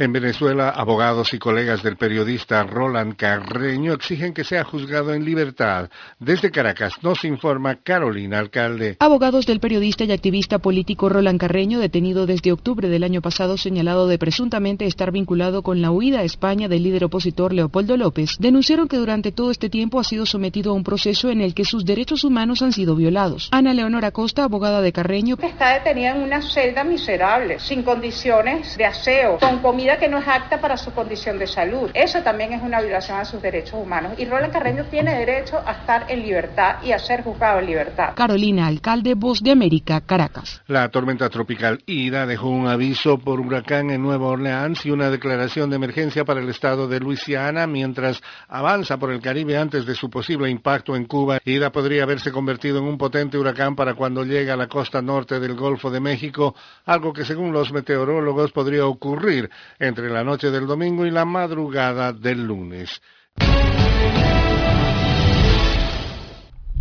En Venezuela, abogados y colegas del periodista Roland Carreño exigen que sea juzgado en libertad. Desde Caracas nos informa Carolina Alcalde. Abogados del periodista y activista político Roland Carreño, detenido desde octubre del año pasado señalado de presuntamente estar vinculado con la huida a España del líder opositor Leopoldo López, denunciaron que durante todo este tiempo ha sido sometido a un proceso en el que sus derechos humanos han sido violados. Ana Leonora Costa, abogada de Carreño, está detenida en una celda miserable, sin condiciones de aseo, con comida que no es apta para su condición de salud. Eso también es una violación a sus derechos humanos. Y Roland Carreño tiene derecho a estar en libertad y a ser juzgado en libertad. Carolina, alcalde Voz de América, Caracas. La tormenta tropical Ida dejó un aviso por huracán en Nueva Orleans y una declaración de emergencia para el estado de Luisiana mientras avanza por el Caribe antes de su posible impacto en Cuba. Ida podría haberse convertido en un potente huracán para cuando llegue a la costa norte del Golfo de México, algo que según los meteorólogos podría ocurrir entre la noche del domingo y la madrugada del lunes.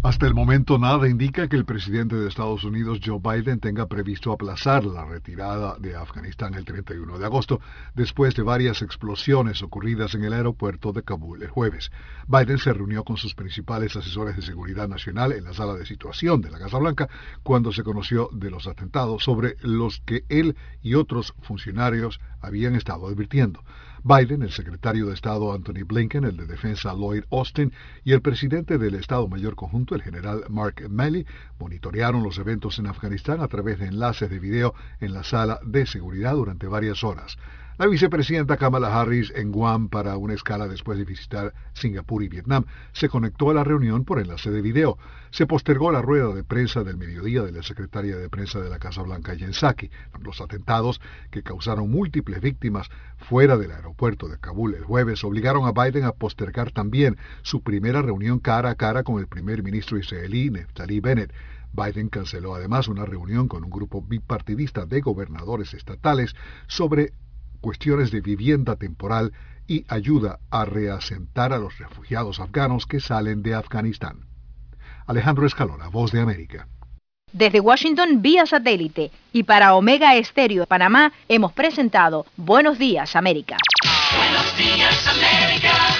Hasta el momento nada indica que el presidente de Estados Unidos, Joe Biden, tenga previsto aplazar la retirada de Afganistán el 31 de agosto, después de varias explosiones ocurridas en el aeropuerto de Kabul el jueves. Biden se reunió con sus principales asesores de seguridad nacional en la sala de situación de la Casa Blanca cuando se conoció de los atentados sobre los que él y otros funcionarios habían estado advirtiendo. Biden, el secretario de Estado Anthony Blinken, el de Defensa Lloyd Austin y el presidente del Estado Mayor Conjunto, el general Mark Milley, monitorearon los eventos en Afganistán a través de enlaces de video en la sala de seguridad durante varias horas. La vicepresidenta Kamala Harris en Guam para una escala después de visitar Singapur y Vietnam se conectó a la reunión por enlace de video. Se postergó la rueda de prensa del mediodía de la secretaria de prensa de la Casa Blanca, Jen Psaki. Los atentados que causaron múltiples víctimas fuera del aeropuerto de Kabul el jueves obligaron a Biden a postergar también su primera reunión cara a cara con el primer ministro israelí, Neftali Bennett. Biden canceló además una reunión con un grupo bipartidista de gobernadores estatales sobre cuestiones de vivienda temporal y ayuda a reasentar a los refugiados afganos que salen de Afganistán. Alejandro Escalona, Voz de América. Desde Washington vía satélite y para Omega Estéreo de Panamá hemos presentado Buenos Días América. Buenos Días América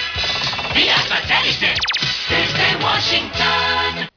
vía satélite desde Washington.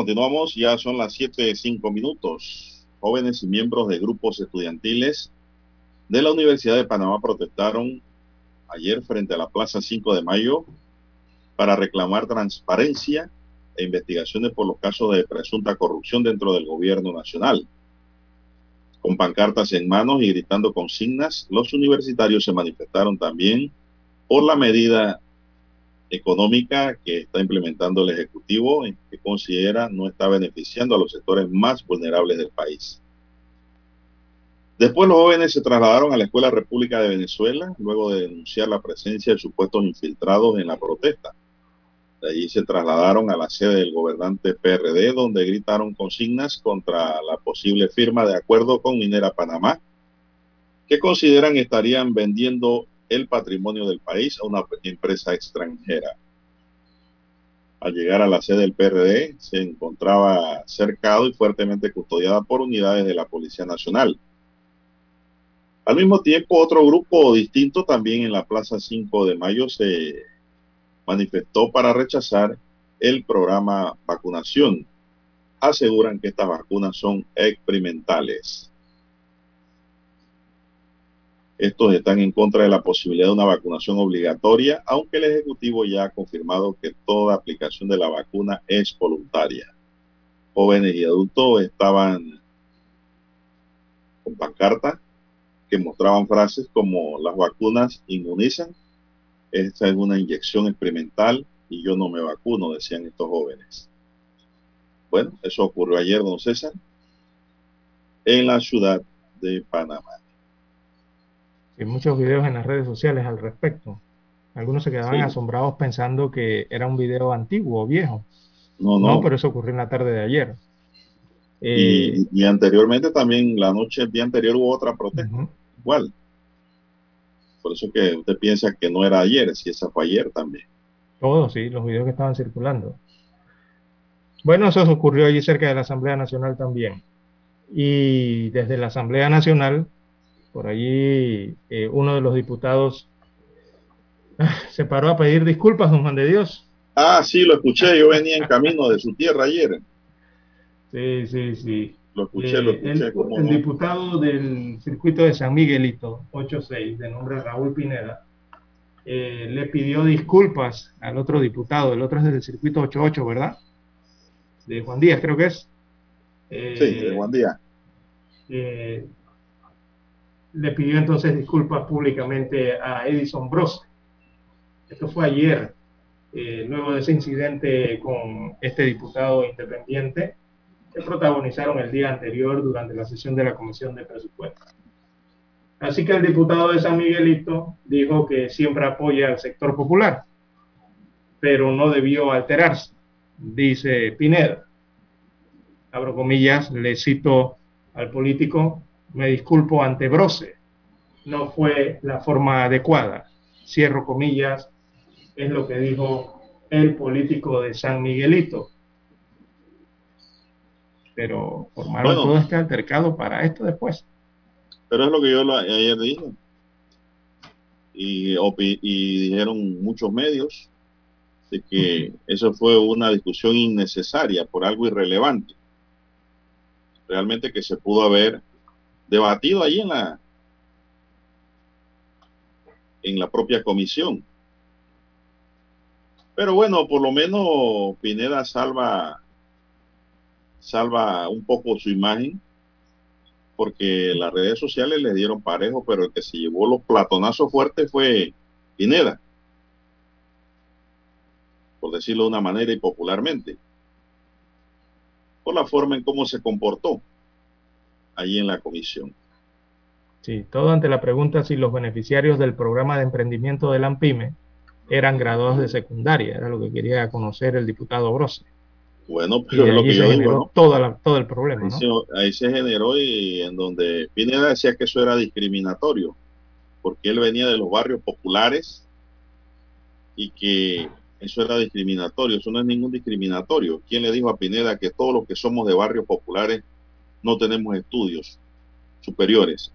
Continuamos, ya son las 7.05 minutos. Jóvenes y miembros de grupos estudiantiles de la Universidad de Panamá protestaron ayer frente a la Plaza 5 de Mayo para reclamar transparencia e investigaciones por los casos de presunta corrupción dentro del gobierno nacional. Con pancartas en manos y gritando consignas, los universitarios se manifestaron también por la medida económica que está implementando el Ejecutivo que considera no está beneficiando a los sectores más vulnerables del país. Después los jóvenes se trasladaron a la Escuela República de Venezuela luego de denunciar la presencia de supuestos infiltrados en la protesta. De allí se trasladaron a la sede del gobernante PRD donde gritaron consignas contra la posible firma de acuerdo con Minera Panamá que consideran estarían vendiendo el patrimonio del país a una empresa extranjera. Al llegar a la sede del PRD, se encontraba cercado y fuertemente custodiada por unidades de la Policía Nacional. Al mismo tiempo, otro grupo distinto también en la Plaza 5 de Mayo se manifestó para rechazar el programa vacunación. Aseguran que estas vacunas son experimentales. Estos están en contra de la posibilidad de una vacunación obligatoria, aunque el Ejecutivo ya ha confirmado que toda aplicación de la vacuna es voluntaria. Jóvenes y adultos estaban con pancarta que mostraban frases como las vacunas inmunizan, esta es una inyección experimental y yo no me vacuno, decían estos jóvenes. Bueno, eso ocurrió ayer, don César, en la ciudad de Panamá. Hay muchos videos en las redes sociales al respecto. Algunos se quedaban Sí. asombrados pensando que era un video antiguo o viejo. No, no. No, pero eso ocurrió en la tarde de ayer. Eh, Y, y anteriormente también, la noche, el día anterior hubo otra protesta, igual. Por eso que usted piensa que no era ayer, si esa fue ayer también. Todos, sí, los videos que estaban circulando. Bueno, eso ocurrió allí cerca de la Asamblea Nacional también. Y desde la Asamblea Nacional, por allí, eh, uno de los diputados se paró a pedir disculpas, don Juan de Dios. Ah, sí, lo escuché, yo venía en camino de su tierra ayer. Sí, sí, sí. Lo escuché, lo Eh, escuché. el, ¿cómo el no? diputado del circuito de San Miguelito, 86, de nombre Raúl Pineda, eh, le pidió disculpas al otro diputado, el otro es del circuito 88, ¿verdad? De Juan Díaz, creo que es. Eh, Sí, de Juan Díaz. Le pidió entonces disculpas públicamente a Edison Bros. Esto fue ayer, eh, luego de ese incidente con este diputado independiente que protagonizaron el día anterior durante la sesión de la Comisión de Presupuestos. Así que el diputado de San Miguelito dijo que siempre apoya al sector popular, pero no debió alterarse, dice Pineda. Abro comillas, le cito al político, me disculpo ante Brose, no fue la forma adecuada. Cierro comillas, es lo que dijo el político de San Miguelito. Pero formaron Bueno. todo este altercado para esto después. Pero es lo que yo lo- ayer dije. Y, y dijeron muchos medios de que eso fue una discusión innecesaria por algo irrelevante. Realmente que se pudo haber debatido ahí en la en la propia comisión. Pero bueno, por lo menos Pineda salva salva un poco su imagen porque las redes sociales le dieron parejo, pero el que se llevó los platonazos fuertes fue Pineda, por decirlo de una manera y popularmente, por la forma en cómo se comportó allí en la comisión. Sí, todo ante la pregunta si los beneficiarios del programa de emprendimiento de la AMPIME eran graduados de secundaria, era lo que quería conocer el diputado Brose. Bueno, pero es lo que se yo generó digo, todo el problema, Ahí, ¿no? se, ahí se generó y en donde Pineda decía que eso era discriminatorio, porque él venía de los barrios populares y que eso era discriminatorio. Eso no es ningún discriminatorio. ¿Quién le dijo a Pineda que todos los que somos de barrios populares no tenemos estudios superiores?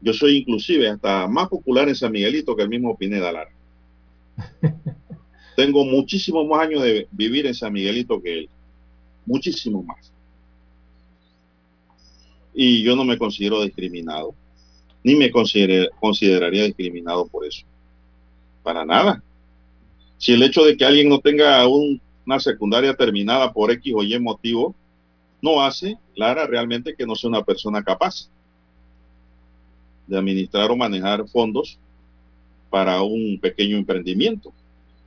Yo soy inclusive hasta más popular en San Miguelito que el mismo Pineda Lara. Tengo muchísimos más años de vivir en San Miguelito que él. Muchísimo más. Y yo no me considero discriminado. Ni me consider- consideraría discriminado por eso. Para nada. Si el hecho de que alguien no tenga un- una secundaria terminada por X o Y motivo, no hace, Lara, realmente que no sea una persona capaz de administrar o manejar fondos para un pequeño emprendimiento,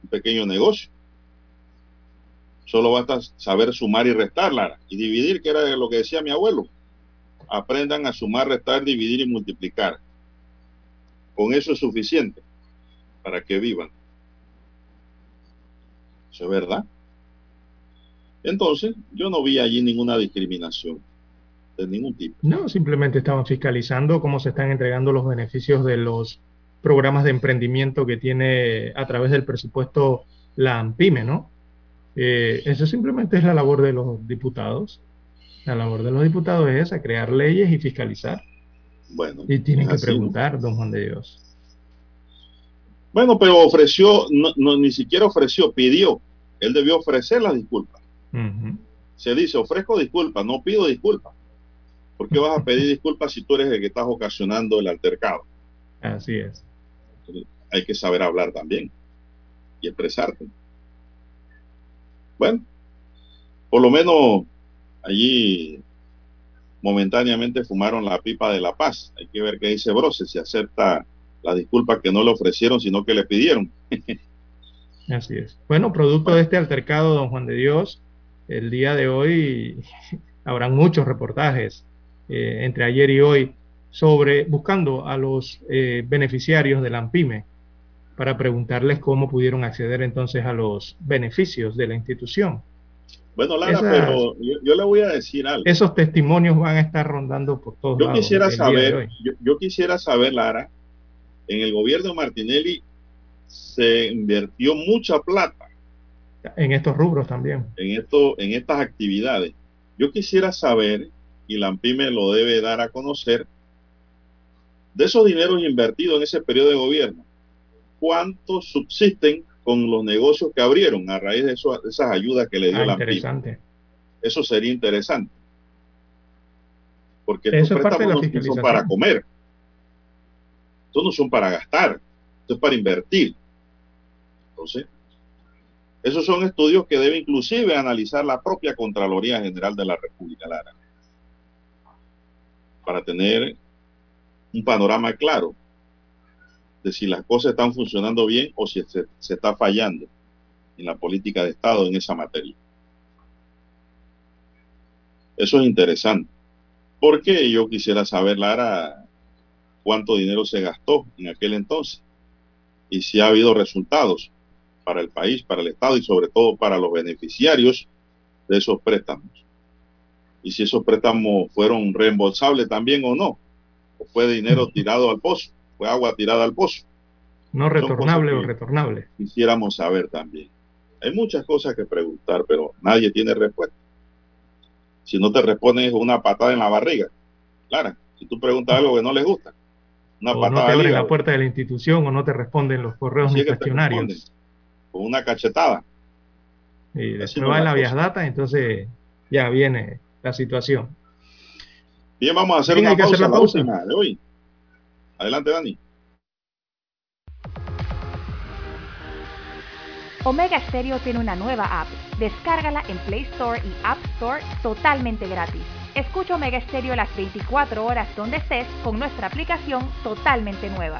un pequeño negocio. Solo basta saber sumar y restar, Lara, y dividir, que era lo que decía mi abuelo. Aprendan a sumar, restar, dividir y multiplicar. Con eso es suficiente para que vivan. Eso es verdad. Entonces, yo no vi allí ninguna discriminación de ningún tipo. No, simplemente estaban fiscalizando cómo se están entregando los beneficios de los programas de emprendimiento que tiene a través del presupuesto la AMPIME, ¿no? Eh, eso simplemente es la labor de los diputados. La labor de los diputados es esa, crear leyes y fiscalizar. Bueno. Y tienen que preguntar, don Juan de Dios. Bueno, pero ofreció, no, no, ni siquiera ofreció, pidió. Él debió ofrecer las disculpas. Se dice, ofrezco disculpas, no pido disculpas. ¿Por qué vas a pedir disculpas si tú eres el que estás ocasionando el altercado? Así es. Hay que saber hablar también y expresarte. Bueno, por lo menos allí momentáneamente fumaron la pipa de la paz. Hay que ver qué dice Brose, si acepta las disculpas que no le ofrecieron, sino que le pidieron. Así es. Bueno, producto de este altercado, don Juan de Dios, el día de hoy habrán muchos reportajes eh, entre ayer y hoy sobre buscando a los eh, beneficiarios de la AMPIME para preguntarles cómo pudieron acceder entonces a los beneficios de la institución. Bueno, Lara, Esas- pero yo, yo le voy a decir algo. Esos testimonios van a estar rondando por todos Yo lados. quisiera saber, yo, yo quisiera saber, Lara, en el gobierno de Martinelli se invirtió mucha plata En estos rubros también. en esto, en estas actividades. Yo quisiera saber, y la AMPIME lo debe dar a conocer, de esos dineros invertidos en ese periodo de gobierno, ¿cuántos subsisten con los negocios que abrieron a raíz de, eso- de esas ayudas que le dio Ah, la AMPIME? interesante. Eso sería interesante. Porque estos es préstamos no son para comer. Estos no son para gastar. Esto es para invertir. Entonces, esos son estudios que debe inclusive analizar la propia Contraloría General de la República, Lara, para tener un panorama claro de si las cosas están funcionando bien o si se, se está fallando en la política de Estado en esa materia. Eso es interesante. Porque yo quisiera saber, Lara, cuánto dinero se gastó en aquel entonces y si ha habido resultados para el país, para el Estado y sobre todo para los beneficiarios de esos préstamos. Y si esos préstamos fueron reembolsables también o no. O fue dinero tirado al pozo, fue agua tirada al pozo. No retornable o retornable. Quisiéramos saber también. Hay muchas cosas que preguntar, pero nadie tiene respuesta. Si no te responden es una patada en la barriga. Clara, si tú preguntas algo que no les gusta, una O no te abren la puerta de la institución o no te responden los correos ni cuestionarios. Con una cachetada. Y después no va en la la vías cosa. data, entonces ya viene la situación. Bien, vamos a hacer Bien, una pausa, hacer la la pausa. última de hoy. Adelante, Dani. Omega Stereo tiene una nueva app. Descárgala en Play Store y App Store totalmente gratis. Escucha Omega Stereo las 24 horas donde estés con nuestra aplicación totalmente nueva.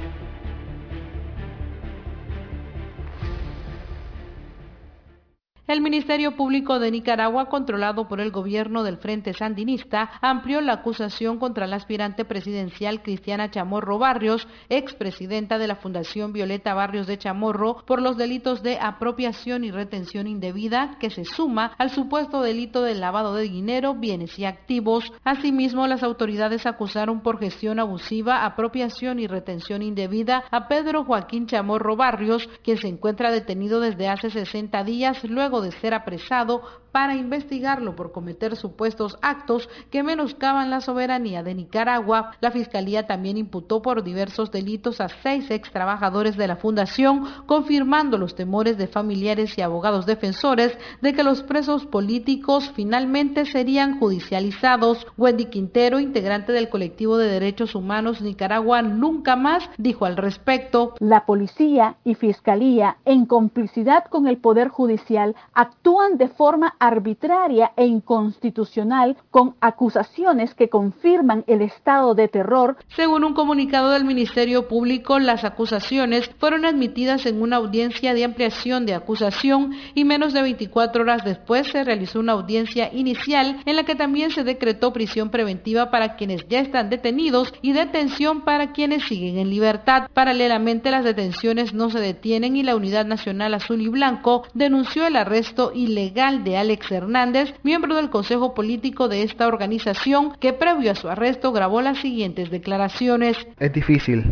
El Ministerio Público de Nicaragua, controlado por el gobierno del Frente Sandinista, amplió la acusación contra la aspirante presidencial Cristiana Chamorro Barrios, expresidenta de la Fundación Violeta Barrios de Chamorro, por los delitos de apropiación y retención indebida, que se suma al supuesto delito de lavado de dinero, bienes y activos. Asimismo, las autoridades acusaron por gestión abusiva, apropiación y retención indebida a Pedro Joaquín Chamorro Barrios, quien se encuentra detenido desde hace 60 días luego de ser apresado para investigarlo por cometer supuestos actos que menoscaban la soberanía de Nicaragua. La Fiscalía también imputó por diversos delitos a seis ex trabajadores de la Fundación, confirmando los temores de familiares y abogados defensores de que los presos políticos finalmente serían judicializados. Wendy Quintero, integrante del colectivo de derechos humanos Nicaragua Nunca Más, dijo al respecto. La policía y fiscalía, en complicidad con el Poder Judicial, actúan de forma arbitraria e inconstitucional con acusaciones que confirman el estado de terror. Según un comunicado del Ministerio Público, las acusaciones fueron admitidas en una audiencia de ampliación de acusación y menos de 24 horas después se realizó una audiencia inicial en la que también se decretó prisión preventiva para quienes ya están detenidos y detención para quienes siguen en libertad. Paralelamente, las detenciones no se detienen y la Unidad Nacional Azul y Blanco denunció el arresto ilegal de Alex Hernández, miembro del Consejo Político de esta organización, que previo a su arresto grabó las siguientes declaraciones. Es difícil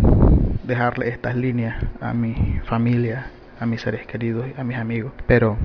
dejarle estas líneas a mi familia, a mis seres queridos a mis amigos, pero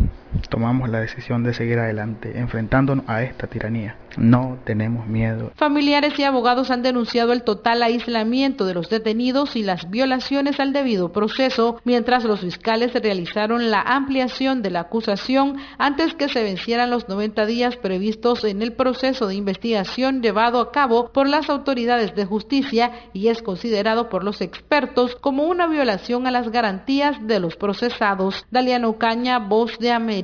tomamos la decisión de seguir adelante, enfrentándonos a esta tiranía. No tenemos miedo. Familiares y abogados han denunciado el total aislamiento de los detenidos y las violaciones al debido proceso, mientras los fiscales realizaron la ampliación de la acusación antes que se vencieran los 90 días previstos en el proceso de investigación llevado a cabo por las autoridades de justicia y es considerado por los expertos como una violación a las garantías de los procesados. Daliano Caña, Voz de América,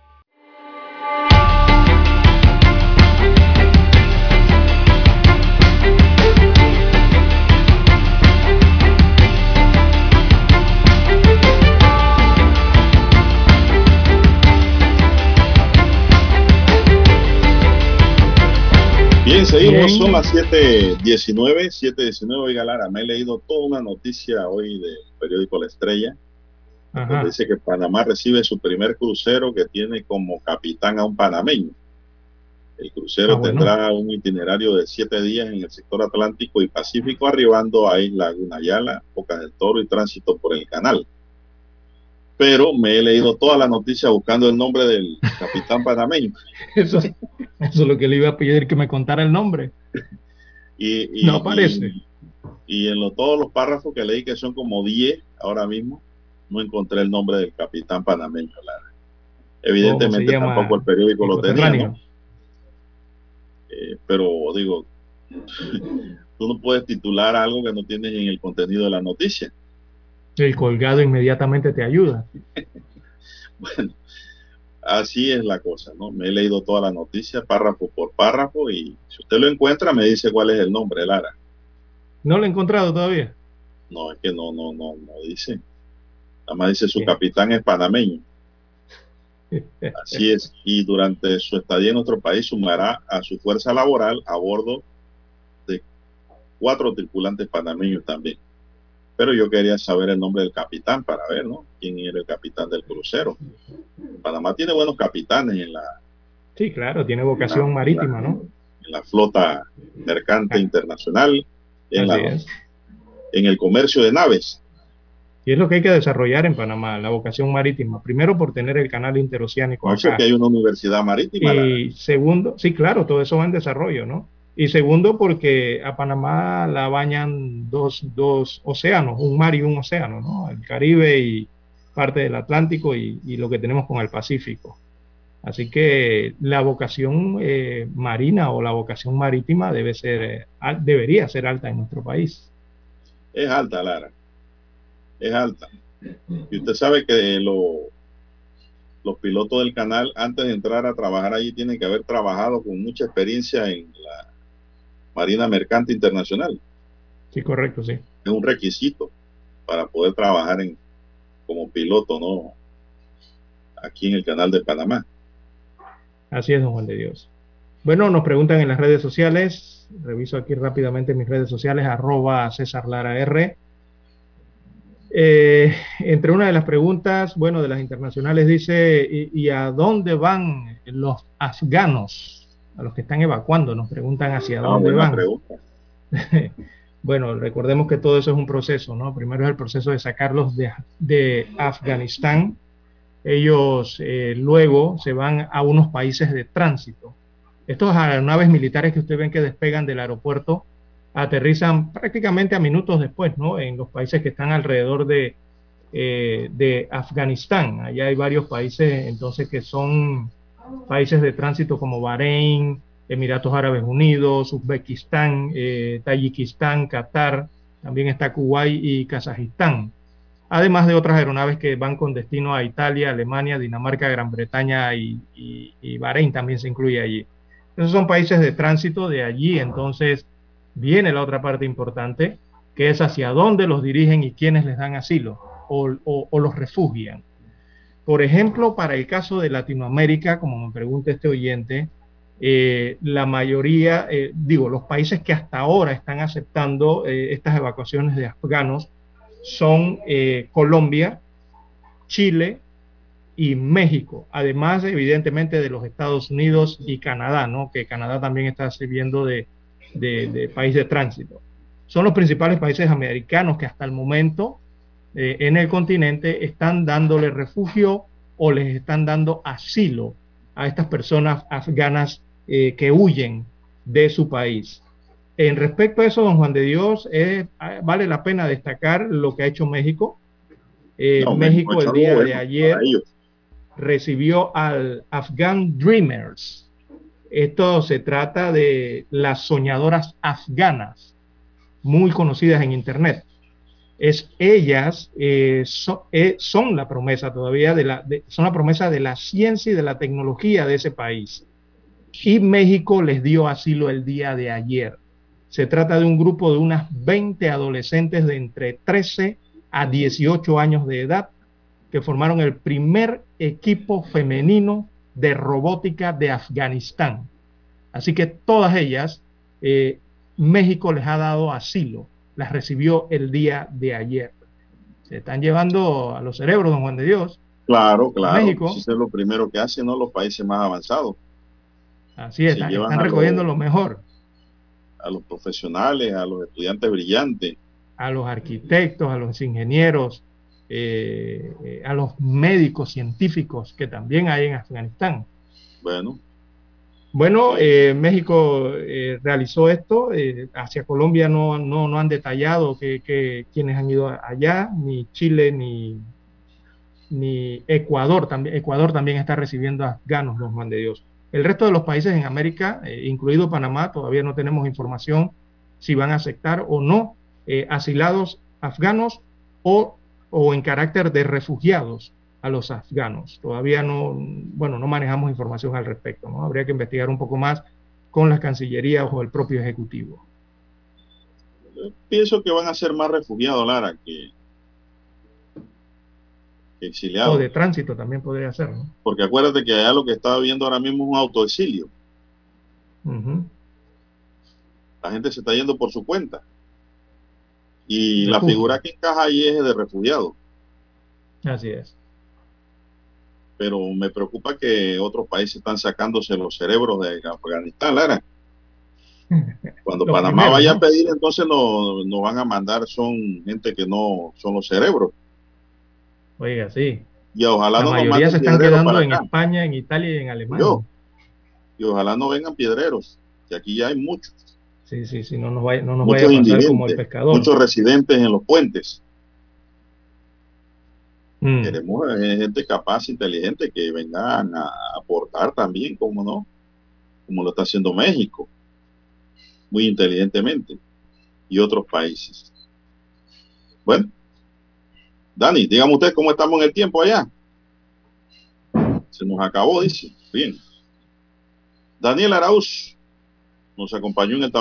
Bien, seguimos, son las 7.19, 7.19, oiga Lara, me he leído toda una noticia hoy del periódico La Estrella, donde dice que Panamá recibe su primer crucero que tiene como capitán a un panameño. El crucero Ah, bueno. tendrá un itinerario de siete días en el sector Atlántico y Pacífico, arribando a Isla Gunayala, Bocas del Toro y tránsito por el canal. Pero me he leído toda la noticia buscando el nombre del capitán panameño. Eso, eso es lo que le iba a pedir que me contara el nombre. Y, y- No aparece. Y, y en lo- todos los párrafos que leí, que son como 10 ahora mismo, no encontré el nombre del capitán panameño. Lara. Evidentemente tampoco el periódico lo tenía. Eh, pero digo, tú no puedes titular algo que no tienes en el contenido de la noticia. El colgado inmediatamente te ayuda. Bueno, así es la cosa, ¿no? Me he leído toda la noticia, párrafo por párrafo, y si usted lo encuentra, me dice cuál es el nombre, Lara. No lo he encontrado todavía. No, es que no, no, no, no dice. Nada más dice su capitán es panameño. Así es. Y durante su estadía en nuestro país sumará a su fuerza laboral a bordo de cuatro tripulantes panameños también. Pero yo quería saber el nombre del capitán para ver, ¿no? ¿Quién era el capitán del crucero? Panamá tiene buenos capitanes en la, Sí, claro, tiene vocación La- marítima, ¿no? en la flota mercante internacional, en, la- en el comercio de naves. Y es lo que hay que desarrollar en Panamá, la vocación marítima. Primero por tener el canal interoceánico acá. que hay una universidad marítima. Y segundo, sí, claro, todo eso va en desarrollo, ¿no? Y segundo, porque a Panamá la bañan dos, dos océanos, un mar y un océano, ¿no? El Caribe y parte del Atlántico y, lo que tenemos con el Pacífico. Así que la vocación eh, marina o la vocación marítima debe ser, eh, debería ser alta en nuestro país. Es alta, Lara. Es alta. Y usted sabe que lo- los pilotos del canal, antes de entrar a trabajar allí, tienen que haber trabajado con mucha experiencia en la Marina Mercante Internacional. Sí, correcto, sí. Es un requisito para poder trabajar en, como piloto, ¿no? Aquí en el canal de Panamá. Así es, don Juan de Dios. Bueno, nos preguntan en las redes sociales, reviso aquí rápidamente mis redes sociales, arroba César Lara R. Eh, entre una de las preguntas, bueno, de las internacionales dice, ¿y, ¿y, a dónde van los afganos? A los que están evacuando, nos preguntan hacia Ah, dónde van. Bueno, recordemos que todo eso es un proceso, ¿no? Primero es el proceso de sacarlos de, de Afganistán. Ellos eh, luego se van a unos países de tránsito. Estos aeronaves militares que ustedes ven que despegan del aeropuerto aterrizan prácticamente a minutos después, ¿no? En los países que están alrededor de, eh, de Afganistán. Allá hay varios países, entonces, que son países de tránsito como Bahrein, Emiratos Árabes Unidos, Uzbekistán, eh, Tayikistán, Qatar, también está Kuwait y Kazajistán. Además de otras aeronaves que van con destino a Italia, Alemania, Dinamarca, Gran Bretaña y, y, Bahrein también se incluye allí. Esos son países de tránsito de allí, entonces viene la otra parte importante, que es hacia dónde los dirigen y quiénes les dan asilo o, o los refugian. Por ejemplo, para el caso de Latinoamérica, como me pregunta este oyente, eh, la mayoría, eh, digo, los países que hasta ahora están aceptando eh, estas evacuaciones de afganos son eh, Colombia, Chile y México, además evidentemente de los Estados Unidos y Canadá, ¿no? que Canadá también está sirviendo de, país de tránsito. Son los principales países americanos que hasta el momento eh, en el continente están dándole refugio o les están dando asilo a estas personas afganas eh, que huyen de su país. En respecto a eso, don Juan de Dios, eh, vale la pena destacar lo que ha hecho México. Eh, No, México México el día de ayer recibió al Afghan Dreamers. Esto se trata de las soñadoras afganas, muy conocidas en Internet. Es ellas eh, eh, son la promesa todavía de la, son la promesa de la ciencia y de la tecnología de ese país. Y México les dio asilo el día de ayer. Se trata de un grupo de unas 20 adolescentes de entre 13 a 18 años de edad que formaron el primer equipo femenino de robótica de Afganistán. Así que todas ellas, eh, México les ha dado asilo, las recibió el día de ayer. Se están llevando a los cerebros, don Juan de Dios. Claro, claro. México. Eso es lo primero que hacen ¿no? los países más avanzados. Así es, están, recogiendo los- lo mejor. A los profesionales, a los estudiantes brillantes. a los arquitectos, a los ingenieros, eh, eh, a los médicos científicos que también hay en Afganistán. Bueno, Bueno, eh, México eh, realizó esto, eh, hacia Colombia no, no, no han detallado que, que quienes han ido allá, ni Chile, ni, ni Ecuador, también, Ecuador también está recibiendo afganos, Juan de Dios. El resto de los países en América, eh, incluido Panamá, todavía no tenemos información si van a aceptar o no eh, asilados afganos o, o en carácter de refugiados a los afganos. Todavía no, bueno, no manejamos información al respecto, ¿no? Habría que investigar un poco más con la Cancillería o el propio Ejecutivo. pienso que van a ser más refugiados, Lara, que, que exiliados. O de tránsito también podría ser, ¿no? Porque acuérdate que allá lo que estaba viendo ahora mismo es un autoexilio. La gente se está yendo por su cuenta. Y la figura que encaja ahí es de refugiado. Así es. Pero me preocupa que otros países están sacándose los cerebros de Afganistán, Lara. Cuando Lo Panamá primero, vaya ¿no? a pedir, entonces nos no van a mandar, son gente que no son los cerebros. Oiga, sí. Y ojalá La no nos mayoría manden se están quedando en acá. España, en Italia y en Alemania. Yo. Y ojalá no vengan piedreros, que aquí ya hay muchos. Sí, sí, sí, no nos vaya, no nos vaya a pasar como el pescador. muchos residentes en los puentes. Mm. Queremos eh, gente capaz, inteligente, que vengan a aportar también, como no, como lo está haciendo México, muy inteligentemente, y otros países. Bueno, Dani, dígame usted cómo estamos en el tiempo allá. Se nos acabó, dice. Bien. Daniel Arauz nos acompañó en el.